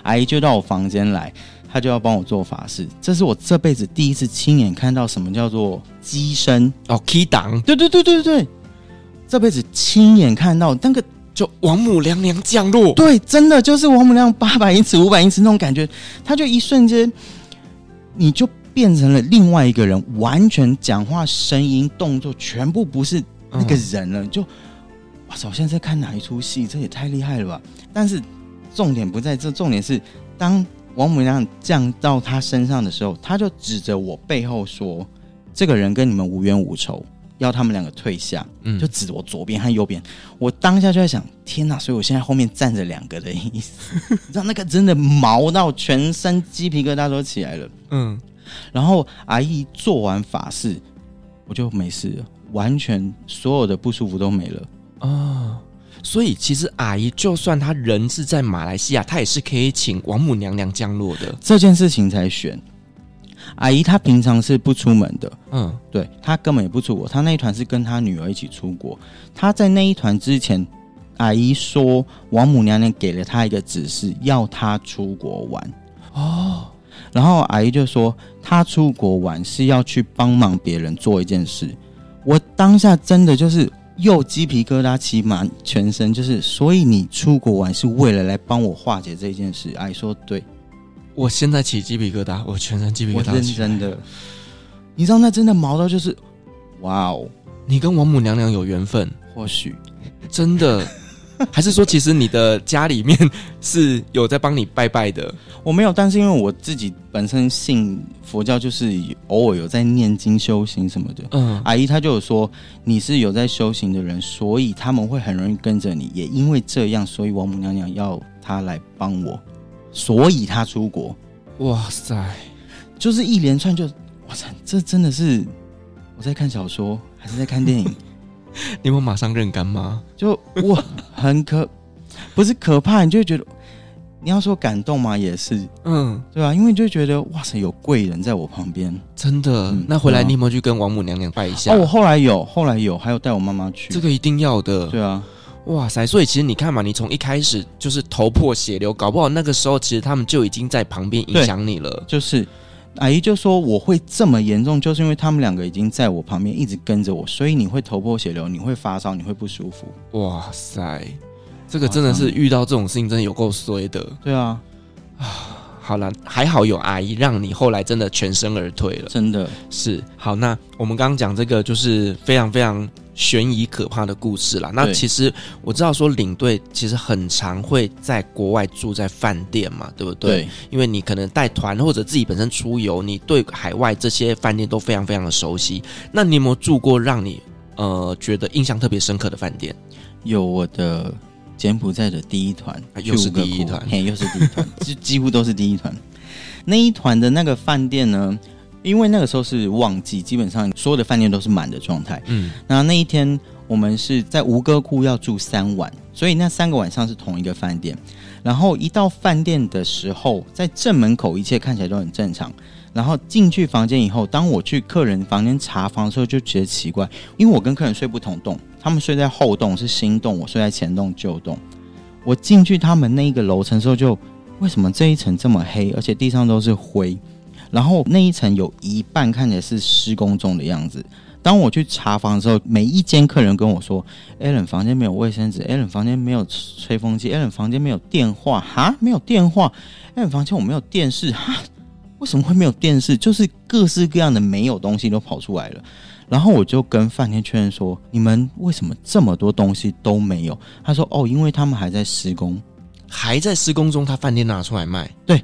阿姨就到我房间来，她就要帮我做法事。这是我这辈子第一次亲眼看到什么叫做机身哦，key 档，对对对对对，这辈子亲眼看到那个就王母娘娘降落，对，真的就是王母娘娘八百英尺、五百英尺那种感觉，她就一瞬间。你就变成了另外一个人，完全讲话、声音、动作全部不是那个人了。就哇塞，我现在在看哪一出戏？这也太厉害了吧！但是重点不在这，重点是当王母娘娘降到他身上的时候，他就指着我背后说：“这个人跟你们无冤无仇，要他们两个退下。”嗯，就指着我左边和右边。我当下就在想：天哪！所以我现在后面站着两个的意思，你知道那个真的毛到全身鸡皮疙瘩都起来了。嗯，然后阿姨做完法事，我就没事了，完全所有的不舒服都没了啊、哦。所以其实阿姨就算她人是在马来西亚，她也是可以请王母娘娘降落的。这件事情才选。阿姨她平常是不出门的，嗯，对，她根本也不出国。她那一团是跟她女儿一起出国。她在那一团之前，阿姨说王母娘娘给了她一个指示，要她出国玩哦。然后阿姨就说，她出国玩是要去帮忙别人做一件事。我当下真的就是又鸡皮疙瘩起满全身，就是所以你出国玩是为了来帮我化解这件事。阿姨说对，我现在起鸡皮疙瘩，我全身鸡皮疙瘩。我认真的，你知道那真的毛到就是，哇哦，你跟王母娘娘有缘分，或许真的。还是说，其实你的家里面是有在帮你拜拜的？我没有，但是因为我自己本身信佛教，就是偶尔有在念经修行什么的。嗯，阿姨她就有说你是有在修行的人，所以他们会很容易跟着你。也因为这样，所以王母娘娘要她来帮我，所以他出国。哇塞，就是一连串就哇塞，这真的是我在看小说还是在看电影？你有没有马上认干妈？就哇，很可，不是可怕，你就会觉得，你要说感动嘛，也是，嗯，对吧？因为你就觉得哇塞，有贵人在我旁边，真的。嗯、那回来你有没有去跟王母娘娘拜一下？哦，我后来有，后来有，还有带我妈妈去。这个一定要的，对啊。哇塞，所以其实你看嘛，你从一开始就是头破血流，搞不好那个时候其实他们就已经在旁边影响你了，就是。阿姨就说：“我会这么严重，就是因为他们两个已经在我旁边一直跟着我，所以你会头破血流，你会发烧，你会不舒服。”哇塞，这个真的是遇到这种事情真的有够衰的。对啊，啊，好了，还好有阿姨让你后来真的全身而退了，真的是。好，那我们刚刚讲这个就是非常非常。悬疑可怕的故事啦。那其实我知道说领队其实很常会在国外住在饭店嘛，对不对？对。因为你可能带团或者自己本身出游，你对海外这些饭店都非常非常的熟悉。那你有没有住过让你呃觉得印象特别深刻的饭店？有我的柬埔寨的第一团，又是第一团，嘿，又是第一团，就几乎都是第一团。那一团的那个饭店呢？因为那个时候是旺季，基本上所有的饭店都是满的状态。嗯，那那一天我们是在吴哥窟要住三晚，所以那三个晚上是同一个饭店。然后一到饭店的时候，在正门口一切看起来都很正常。然后进去房间以后，当我去客人房间查房的时候，就觉得奇怪，因为我跟客人睡不同栋，他们睡在后栋是新栋，我睡在前栋旧栋。我进去他们那一个楼层的时候，就为什么这一层这么黑，而且地上都是灰？然后那一层有一半看起来是施工中的样子。当我去查房的时候，每一间客人跟我说：“Alan 房间没有卫生纸，Alan 房间没有吹风机，Alan 房间没有电话，哈，没有电话，Alan 房间我没有电视，哈，为什么会没有电视？就是各式各样的没有东西都跑出来了。然后我就跟饭店确认说：“你们为什么这么多东西都没有？”他说：“哦，因为他们还在施工，还在施工中，他饭店拿出来卖。”对，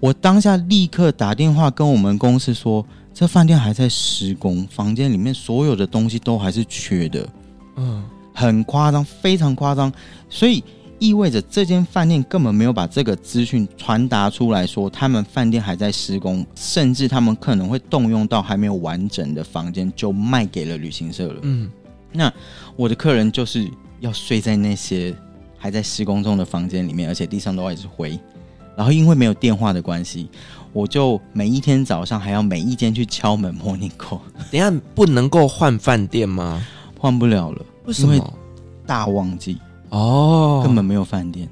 我当下立刻打电话跟我们公司说：“这饭店还在施工，房间里面所有的东西都还是缺的。”嗯，很夸张，非常夸张，所以。意味着这间饭店根本没有把这个资讯传达出来说，他们饭店还在施工，甚至他们可能会动用到还没有完整的房间就卖给了旅行社了。嗯，那我的客人就是要睡在那些还在施工中的房间里面，而且地上都还是灰。然后因为没有电话的关系，我就每一天早上还要每一间去敲门 morning call。等下不能够换饭店吗？换不了了，为什么？大旺季。哦，根本没有饭店，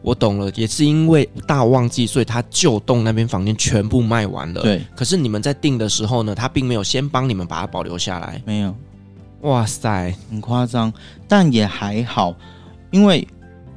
我懂了，也是因为大旺季，所以他旧栋那边房间全部卖完了。对，可是你们在订的时候呢，他并没有先帮你们把它保留下来。没有，哇塞，很夸张，但也还好，因为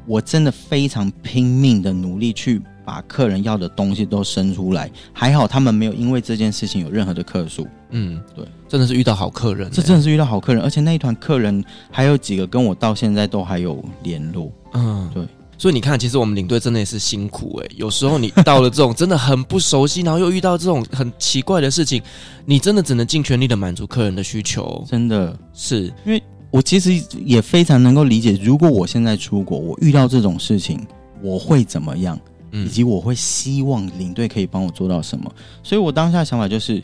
我真的非常拼命的努力去把客人要的东西都生出来，还好他们没有因为这件事情有任何的客诉。嗯，对，真的是遇到好客人，欸，这真的是遇到好客人，而且那一团客人还有几个跟我到现在都还有联络。嗯，对，所以你看，其实我们领队真的也是辛苦哎，欸，有时候你到了这种真的很不熟悉，然后又遇到这种很奇怪的事情，你真的只能尽全力的满足客人的需求。真的。是，因为我其实也非常能够理解，如果我现在出国，我遇到这种事情，我会怎么样，以及我会希望领队可以帮我做到什么。所以我当下的想法就是。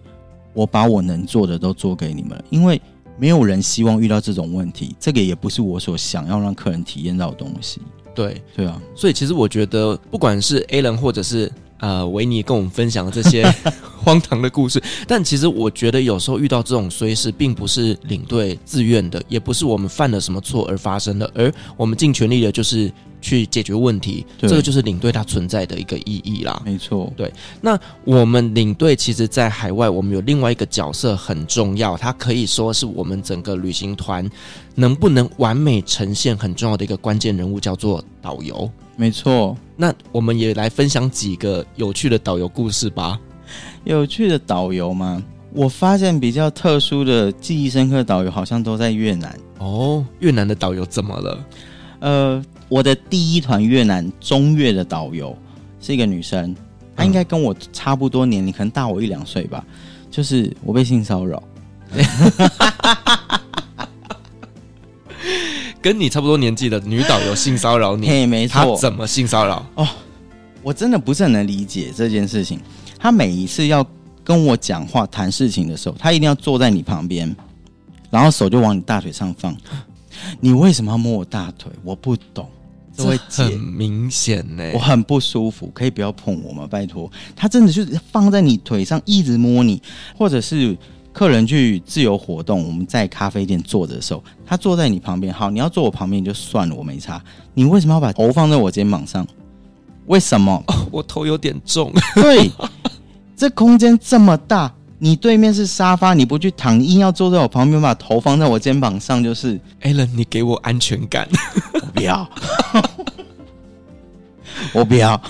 我把我能做的都做给你们了，因为没有人希望遇到这种问题，这个也不是我所想要让客人体验到的东西。对，对啊，所以其实我觉得，不管是 Alan 或者是呃维尼跟我们分享的这些 荒唐的故事，但其实我觉得有时候遇到这种衰事，并不是领队自愿的，也不是我们犯了什么错而发生的，而我们尽全力的就是。去解决问题，这个就是领队它存在的一个意义啦。没错，对。那我们领队其实，在海外，我们有另外一个角色很重要，它可以说是我们整个旅行团能不能完美呈现很重要的一个关键人物，叫做导游。没错。那我们也来分享几个有趣的导游故事吧。有趣的导游吗？我发现比较特殊的、记忆深刻的导游，好像都在越南。哦，越南的导游怎么了？呃。我的第一团越南中越的导游是一个女生，她应该跟我差不多年龄，可能大我一两岁吧。就是我被性骚扰，跟你差不多年纪的女导游性骚扰你，嘿，没错。她怎么性骚扰？哦，我真的不是很能理解这件事情。她每一次要跟我讲话谈事情的时候，她一定要坐在你旁边，然后手就往你大腿上放。你为什么要摸我大腿？我不懂。这位姐，很明显呢，我很不舒服，可以不要碰我吗？拜托，他真的就是放在你腿上一直摸你，或者是客人去自由活动，我们在咖啡店坐着的时候，他坐在你旁边，好，你要坐我旁边就算了，我没差。你为什么要把头放在我肩膀上？为什么？哦，我头有点重。对，这空间这么大。你对面是沙发，你不去躺，你硬要坐在我旁边，把头放在我肩膀上，就是 Alan，你给我安全感。我不要，我不要。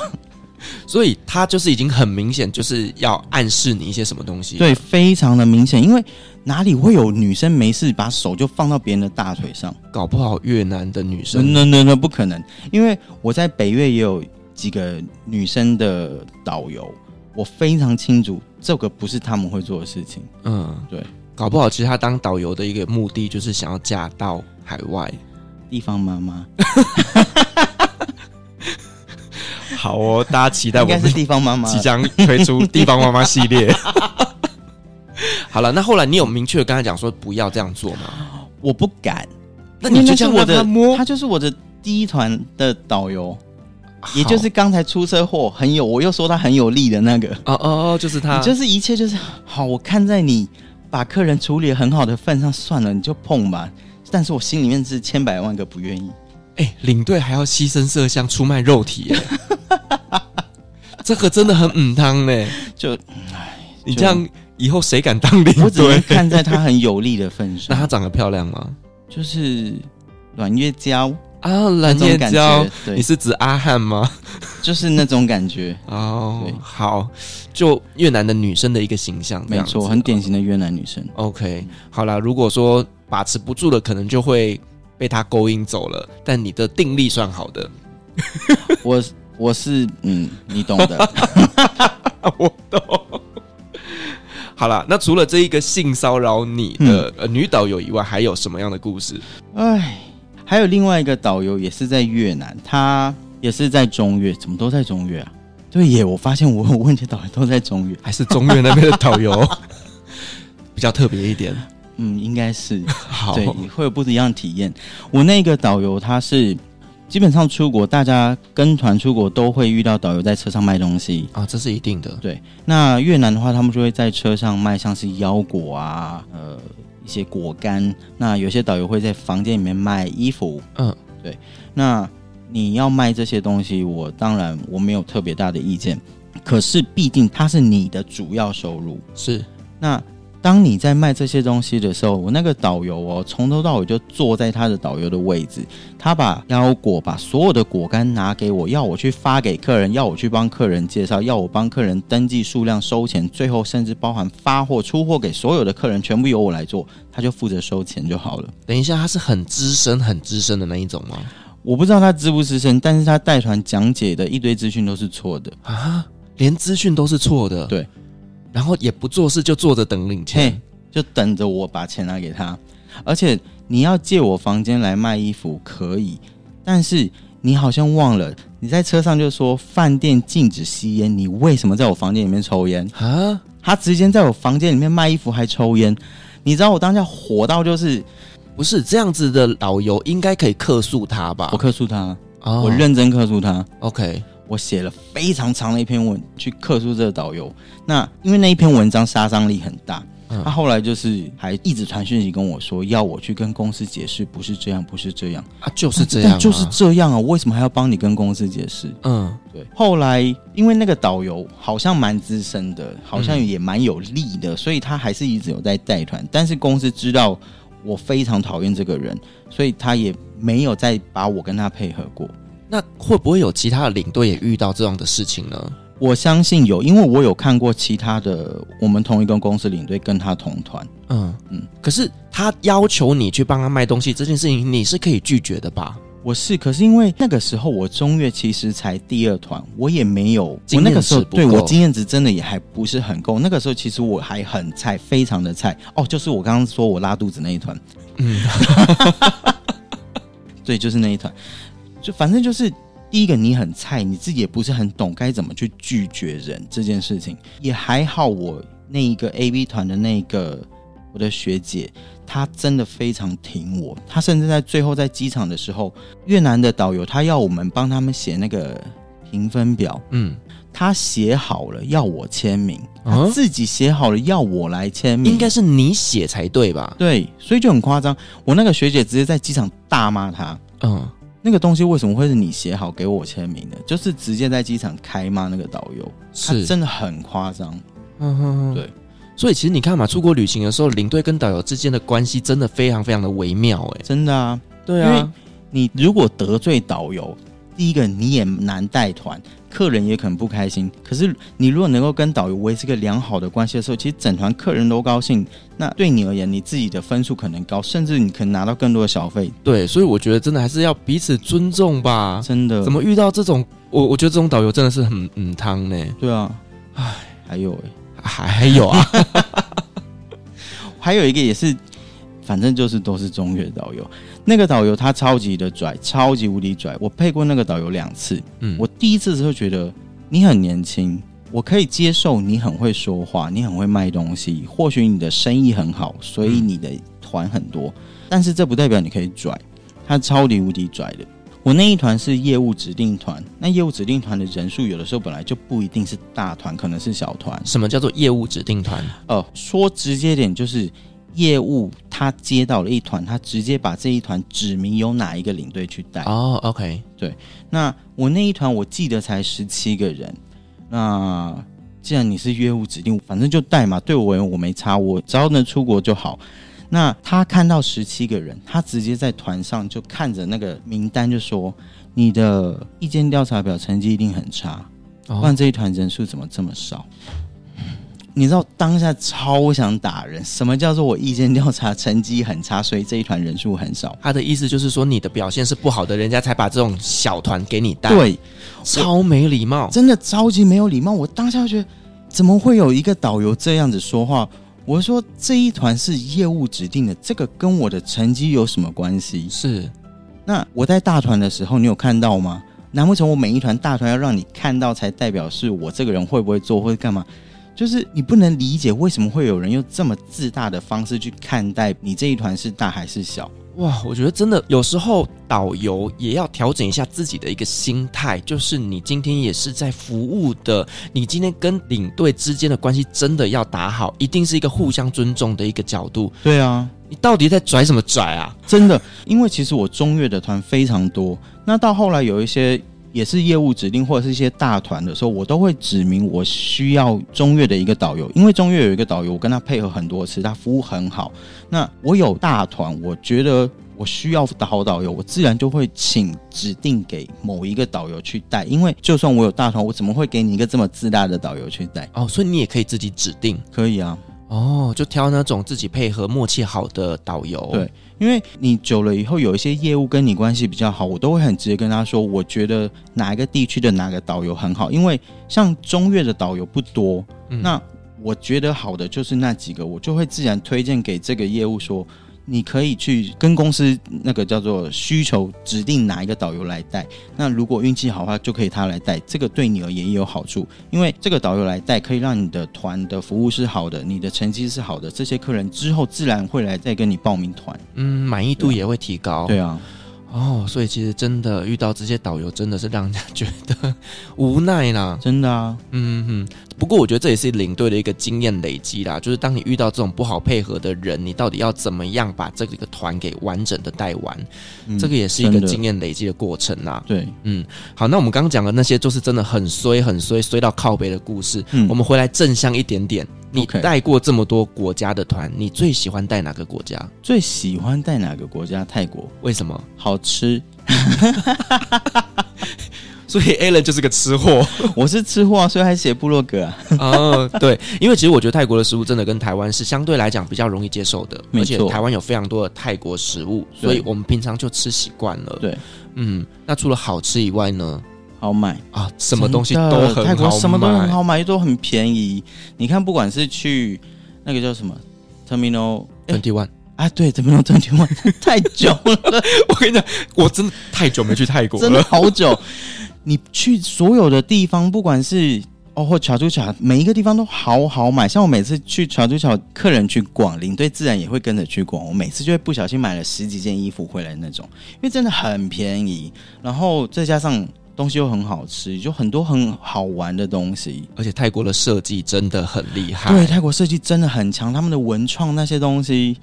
所以他就是已经很明显，就是要暗示你一些什么东西。对，非常的明显，因为哪里会有女生没事把手就放到别人的大腿上？搞不好越南的女生，那那那不可能，因为我在北越也有几个女生的导游。我非常清楚，这个不是他们会做的事情。嗯，对，搞不好其实他当导游的一个目的就是想要嫁到海外，地方妈妈。好哦，大家期待我们应该是地方妈妈即将推出地方妈妈系列。好了，那后来你有明确跟他讲说不要这样做吗？我不敢。那你就这样让他就是我的第一团的导游。也就是刚才出车祸很有，我又说他很有力的那个哦哦哦，就是他，就是一切就是好。我看在你把客人处理很好的份上，算了，你就碰吧。但是我心里面是千百万个不愿意。哎、欸，领队还要牺牲色相出卖肉体，这个真的很嗯汤呢。就哎，你这样以后谁敢当领队？我只能看在他很有力的份上。那他长得漂亮吗？就是阮月娇。啊，阮月娇，你是指阿汉吗？就是那种感觉 哦。对好，就越南的女生的一个形象，没错，很典型的越南女生。OK，好啦，如果说把持不住了，可能就会被他勾引走了。但你的定力算好的，我我是嗯，你懂的，我懂。好了，那除了这一个性骚扰你的、嗯呃、女导游以外，还有什么样的故事？哎，还有另外一个导游也是在越南，他也是在中越，怎么都在中越啊？对耶，我发现我有问题导游都在中越，还是中越那边的导游 比较特别一点？嗯，应该是。好，对，会有不一样的体验。我那个导游他是。基本上出国，大家跟团出国都会遇到导游在车上卖东西啊，这是一定的。对，那越南的话，他们就会在车上卖像是腰果啊，呃，一些果干。那有些导游会在房间里面卖衣服。嗯，对。那你要卖这些东西，我当然我没有特别大的意见。可是毕竟它是你的主要收入。是。那。当你在卖这些东西的时候，我那个导游哦，从头到尾就坐在他的导游的位置，他把腰果、把所有的果干拿给我，要我去发给客人，要我去帮客人介绍，要我帮客人登记数量、收钱，最后甚至包含发货、出货给所有的客人，全部由我来做，他就负责收钱就好了。等一下，他是很资深、很资深的那一种吗？我不知道他资不资深，但是他带团讲解的一堆资讯都是错的啊，连资讯都是错的，对。然后也不做事，就坐着等领钱，就等着我把钱拿给他。而且你要借我房间来卖衣服可以，但是你好像忘了，你在车上就说饭店禁止吸烟，你为什么在我房间里面抽烟啊？他直接在我房间里面卖衣服还抽烟，你知道我当下火到就是，不是这样子的导游应该可以克诉他吧？我克诉他，哦、我认真克诉他。OK。我写了非常长的一篇文去克诉这个导游，那因为那一篇文章杀伤力很大，他、嗯、后来就是还一直传讯息跟我说，要我去跟公司解释，不是这样，不是这样啊，就是这样、啊，就是这样啊，我为什么还要帮你跟公司解释？嗯，对。后来因为那个导游好像蛮资深的，好像也蛮有力的，所以他还是一直有在带团，但是公司知道我非常讨厌这个人，所以他也没有再把我跟他配合过。那会不会有其他的领队也遇到这样的事情呢？我相信有，因为我有看过其他的我们同一个公司领队跟他同团。嗯嗯，可是他要求你去帮他卖东西这件事情，你是可以拒绝的吧？我是，可是因为那个时候我中越其实才第二团，我也没有我那个时候，对，我经验值真的也还不是很够。那个时候其实我还很菜，非常的菜。哦，就是我刚刚说我拉肚子那一团。嗯，对，就是那一团。就反正就是第一个，你很菜，你自己也不是很懂该怎么去拒绝人这件事情，也还好。我那一个 AV 团的那个我的学姐，她真的非常挺我，她甚至在最后在机场的时候，越南的导游他要我们帮他们写那个评分表，嗯，他写好了要我签名，他自己写好了要我来签名，应该是你写才对吧？对，所以就很夸张。我那个学姐直接在机场大骂他，嗯。那个东西为什么会是你写好给我签名的？就是直接在机场开骂那个导游，是他真的很夸张。嗯哼哼，对。所以其实你看嘛，出国旅行的时候，领队跟导游之间的关系真的非常非常的微妙，哎，真的啊。对啊，因为你如果得罪导游，第一个你也难带团。客人也可能不开心，可是你如果能够跟导游维持一个良好的关系的时候，其实整团客人都高兴，那对你而言，你自己的分数可能高，甚至你可能拿到更多的小费。对，所以我觉得真的还是要彼此尊重吧。真的，怎么遇到这种，我我觉得这种导游真的是很嗯汤呢。对啊，唉，还有哎，还还有啊，还有一个也是。反正就是都是中越导游，那个导游他超级的拽，超级无敌拽。我配过那个导游两次，嗯，我第一次的时候觉得你很年轻，我可以接受你很会说话，你很会卖东西，或许你的生意很好，所以你的团很多，但是这不代表你可以拽。他超级无敌拽的。我那一团是业务指定团，那业务指定团的人数有的时候本来就不一定是大团，可能是小团。什么叫做业务指定团？哦、呃，说直接点就是。业务他接到了一团，他直接把这一团指明由哪一个领队去带。哦，OK，对。那我那一团我记得才十七个人。那既然你是业务指定，反正就带嘛。对我而言我没差，我只要能出国就好。那他看到十七个人，他直接在团上就看着那个名单就说：“你的意见调查表成绩一定很差，哦不然这一团人数怎么这么少？你知道当下超想打人，什么叫做我意见调查成绩很差，所以这一团人数很少？他的意思就是说，你的表现是不好的，人家才把这种小团给你带。，对，超没礼貌。真的超级没有礼貌。我当下觉得，怎么会有一个导游这样子说话？我说这一团是业务指定的，这个跟我的成绩有什么关系？是，那我在大团的时候，你有看到吗？难不成我每一团大团要让你看到才代表是我这个人会不会做或者干嘛？就是你不能理解为什么会有人用这么自大的方式去看待你这一团是大还是小？哇，我觉得真的有时候导游也要调整一下自己的一个心态，就是你今天也是在服务的，你今天跟领队之间的关系真的要打好，一定是一个互相尊重的一个角度。对啊，你到底在拽什么拽啊？真的，因为其实我中越的团非常多，那到后来有一些也是业务指定或者是一些大团的时候，我都会指明我需要中越的一个导游，因为中越有一个导游，我跟他配合很多次，他服务很好。那我有大团，我觉得我需要好导游，我自然就会请指定给某一个导游去带，因为就算我有大团，我怎么会给你一个这么自大的导游去带？哦，所以你也可以自己指定可以啊，哦，就挑那种自己配合默契好的导游。对，因为你久了以后，有一些业务跟你关系比较好，我都会很直接跟他说，我觉得哪一个地区的哪个导游很好，因为像中越的导游不多，嗯那我觉得好的就是那几个，我就会自然推荐给这个业务说，你可以去跟公司那个叫做需求指定哪一个导游来带。那如果运气好的话，就可以他来带，这个对你而言也有好处，因为这个导游来带可以让你的团的服务是好的，你的成绩是好的，这些客人之后自然会来再跟你报名团。嗯，满意度也会提高。对啊，哦，所以其实真的遇到这些导游，真的是让人家觉得无奈啦。真的啊，嗯哼，不过我觉得这也是领队的一个经验累积啦。就是当你遇到这种不好配合的人，你到底要怎么样把这个团给完整的带完？嗯这个也是一个经验累积的过程啦。对，嗯，好，那我们刚刚讲的那些，就是真的很衰、很衰、衰到靠背的故事。嗯我们回来正向一点点。你带过这么多国家的团，你最喜欢带哪个国家？最喜欢带哪个国家？泰国，为什么？好吃。所以 Alan 就是个吃货。我是吃货啊，所以还写部落格啊。哦，对，因为其实我觉得泰国的食物真的跟台湾是相对来讲比较容易接受的，而且台湾有非常多的泰国食物，所以我们平常就吃习惯了。对，嗯，那除了好吃以外呢？好买，啊，什么东西都很好买泰国什么都很好买，都很便宜。你看，不管是去那个叫什么 Terminal 哎 Twenty One，啊，对，Terminal Twenty One 太久了，我跟你讲，我真的太久没去泰国真的了。好久。你去所有的地方，不管是哦或巧珠巧，每一个地方都好好买。像我每次去巧珠巧，客人去逛，领队自然也会跟着去逛。我每次就会不小心买了十几件衣服回来那种，因为真的很便宜，然后再加上东西又很好吃，就很多很好玩的东西。而且泰国的设计真的很厉害。对，泰国设计真的很强，他们的文创那些东西，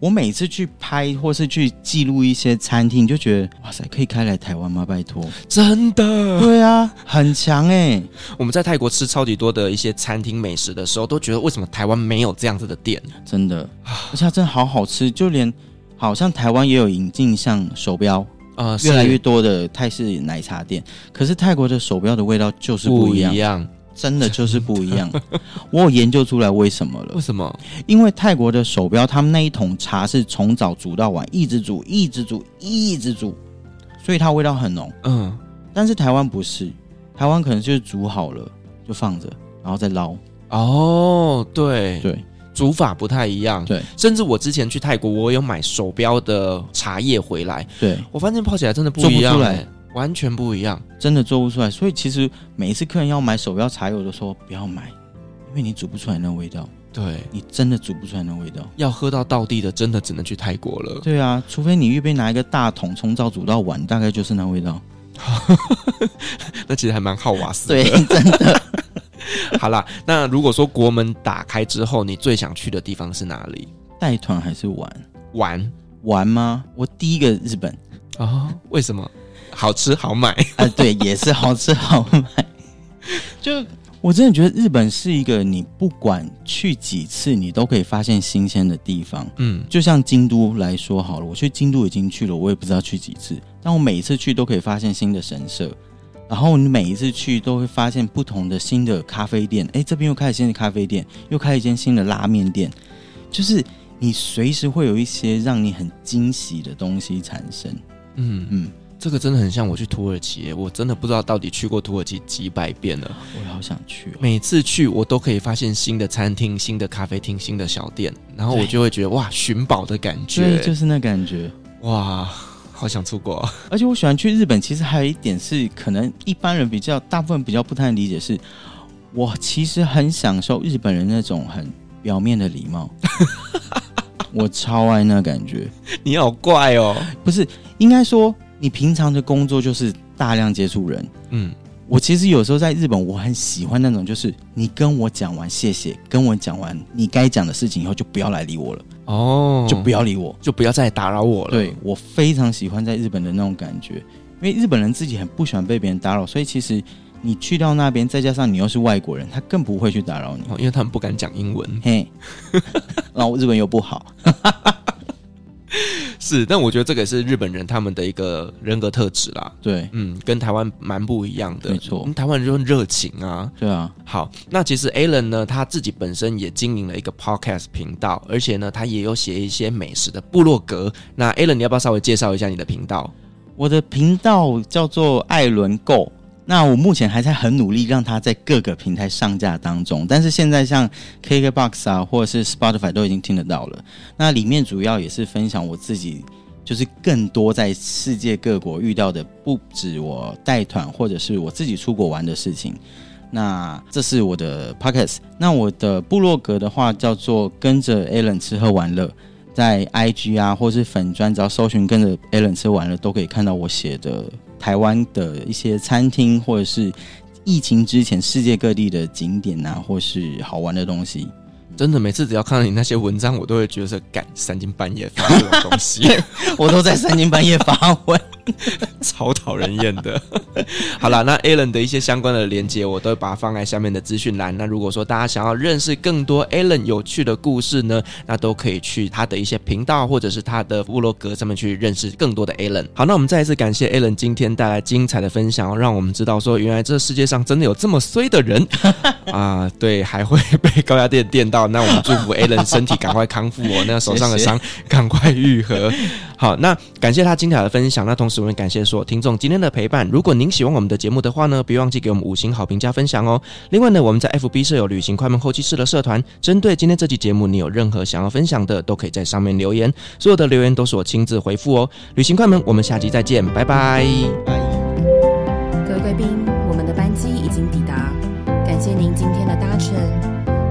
我每次去拍或是去记录一些餐厅，就觉得哇塞，可以开来台湾吗？拜托。真的。对啊，很强哎、我们在泰国吃超级多的一些餐厅美食的时候，都觉得为什么台湾没有这样子的店？真的，而且它真的好好吃，就连好像台湾也有引进像手表，呃，越来越多的泰式奶茶店，可是泰国的手表的味道就是不不一样，一样。真的就是不一样。我有研究出来为什么了为，什么？因为泰国的手表，他们那一桶茶是从早煮到晚，一直煮，一直煮，一直煮，所以它味道很浓。嗯，但是台湾不是，台湾可能就是煮好了就放着，然后再捞。哦，对，对煮法不太一样。对甚至我之前去泰国，我有买手表的茶叶回来，对，我发现泡起来真的不一样、做不出来欸，完全不一样。真的做不出来。所以其实每一次客人要买手表茶叶，我都说不要买，因为你煮不出来那味道，对，你真的煮不出来那味道。要喝到道地的，真的只能去泰国了。对啊，除非你预备拿一个大桶，从早煮到晚，大概就是那味道。那其实还蛮耗瓦斯的。对，真的。好啦，那如果说国门打开之后，你最想去的地方是哪里？带团还是玩玩玩吗？我第一个日本哦？为什么？好吃好买。啊，对，也是好吃好买。就我真的觉得日本是一个你不管去几次，你都可以发现新鲜的地方。嗯，就像京都来说好了，我去京都已经去了，我也不知道去几次。但我每一次去都可以发现新的神社，然后你每一次去都会发现不同的新的咖啡店，哎，这边又开了新的咖啡店，又开了一间新的拉面店，就是你随时会有一些让你很惊喜的东西产生。嗯嗯，这个真的很像我去土耳其，我真的不知道到底去过土耳其几百遍了，我也好想去哦。每次去我都可以发现新的餐厅、新的咖啡厅、新的小店，然后我就会觉得哇，寻宝的感觉，对，就是那感觉，哇。好想出国，而且我喜欢去日本。其实还有一点是，可能一般人比较大部分比较不太理解是，是我其实很享受日本人那种很表面的礼貌，我超爱那感觉。你好怪哦，不是，应该说你平常的工作就是大量接触人，嗯。我其实有时候在日本，我很喜欢那种，就是你跟我讲完谢谢，跟我讲完你该讲的事情以后，就不要来理我了。哦，就不要理我，就不要再打扰我了。对，我非常喜欢在日本的那种感觉，因为日本人自己很不喜欢被别人打扰，所以其实你去到那边，再加上你又是外国人，他更不会去打扰你，因为他们不敢讲英文。嘿，然后日本又不好。是，但我觉得这个也是日本人他们的一个人格特质啦。对，嗯，跟台湾蛮不一样的。没错，台湾人就很热情啊。对啊。好，那其实 Alan 呢，他自己本身也经营了一个 Podcast 频道，而且呢，他也有写一些美食的部落格。那 Alan，你要不要稍微介绍一下你的频道？我的频道叫做艾伦 Go。那我目前还在很努力让它在各个平台上架当中，但是现在像 KKBOX 啊，或者是 Spotify 都已经听得到了。那里面主要也是分享我自己，就是更多在世界各国遇到的，不止我带团或者是我自己出国玩的事情。那这是我的 Podcast。那我的部落格的话叫做跟着 Alan 吃喝玩乐，在 IG 啊或是粉专，只要搜寻跟着 Alan 吃喝玩乐，都可以看到我写的。台湾的一些餐厅，或者是疫情之前世界各地的景点啊，或是好玩的东西。真的，每次只要看到你那些文章，我都会觉得是赶三更半夜发这种东西，我都在三更半夜发文，超讨人厌的。好了，那 Alan 的一些相关的连接，我都会把它放在下面的资讯栏。那如果说大家想要认识更多 Alan 有趣的故事呢，那都可以去他的一些频道或者是他的部落格上面去认识更多的 Alan。好，那我们再一次感谢 Alan 今天带来精彩的分享，让我们知道说，原来这世界上真的有这么衰的人啊！对，还会被高压电电到。那我们祝福 Alan 身体赶快康复哦，那手上的伤 赶快愈合。好，那感谢他精彩的分享。那同时我们感谢所有听众今天的陪伴。如果您喜欢我们的节目的话呢，别忘记给我们五星好评加分享哦。另外呢，我们在 FB 设有旅行快门后期室的社团，针对今天这期节目，你有任何想要分享的，都可以在上面留言，所有的留言都是我亲自回复哦。旅行快门，我们下期再见，拜拜。拜。各位贵宾，我们的班机已经抵达，感谢您今天的搭乘。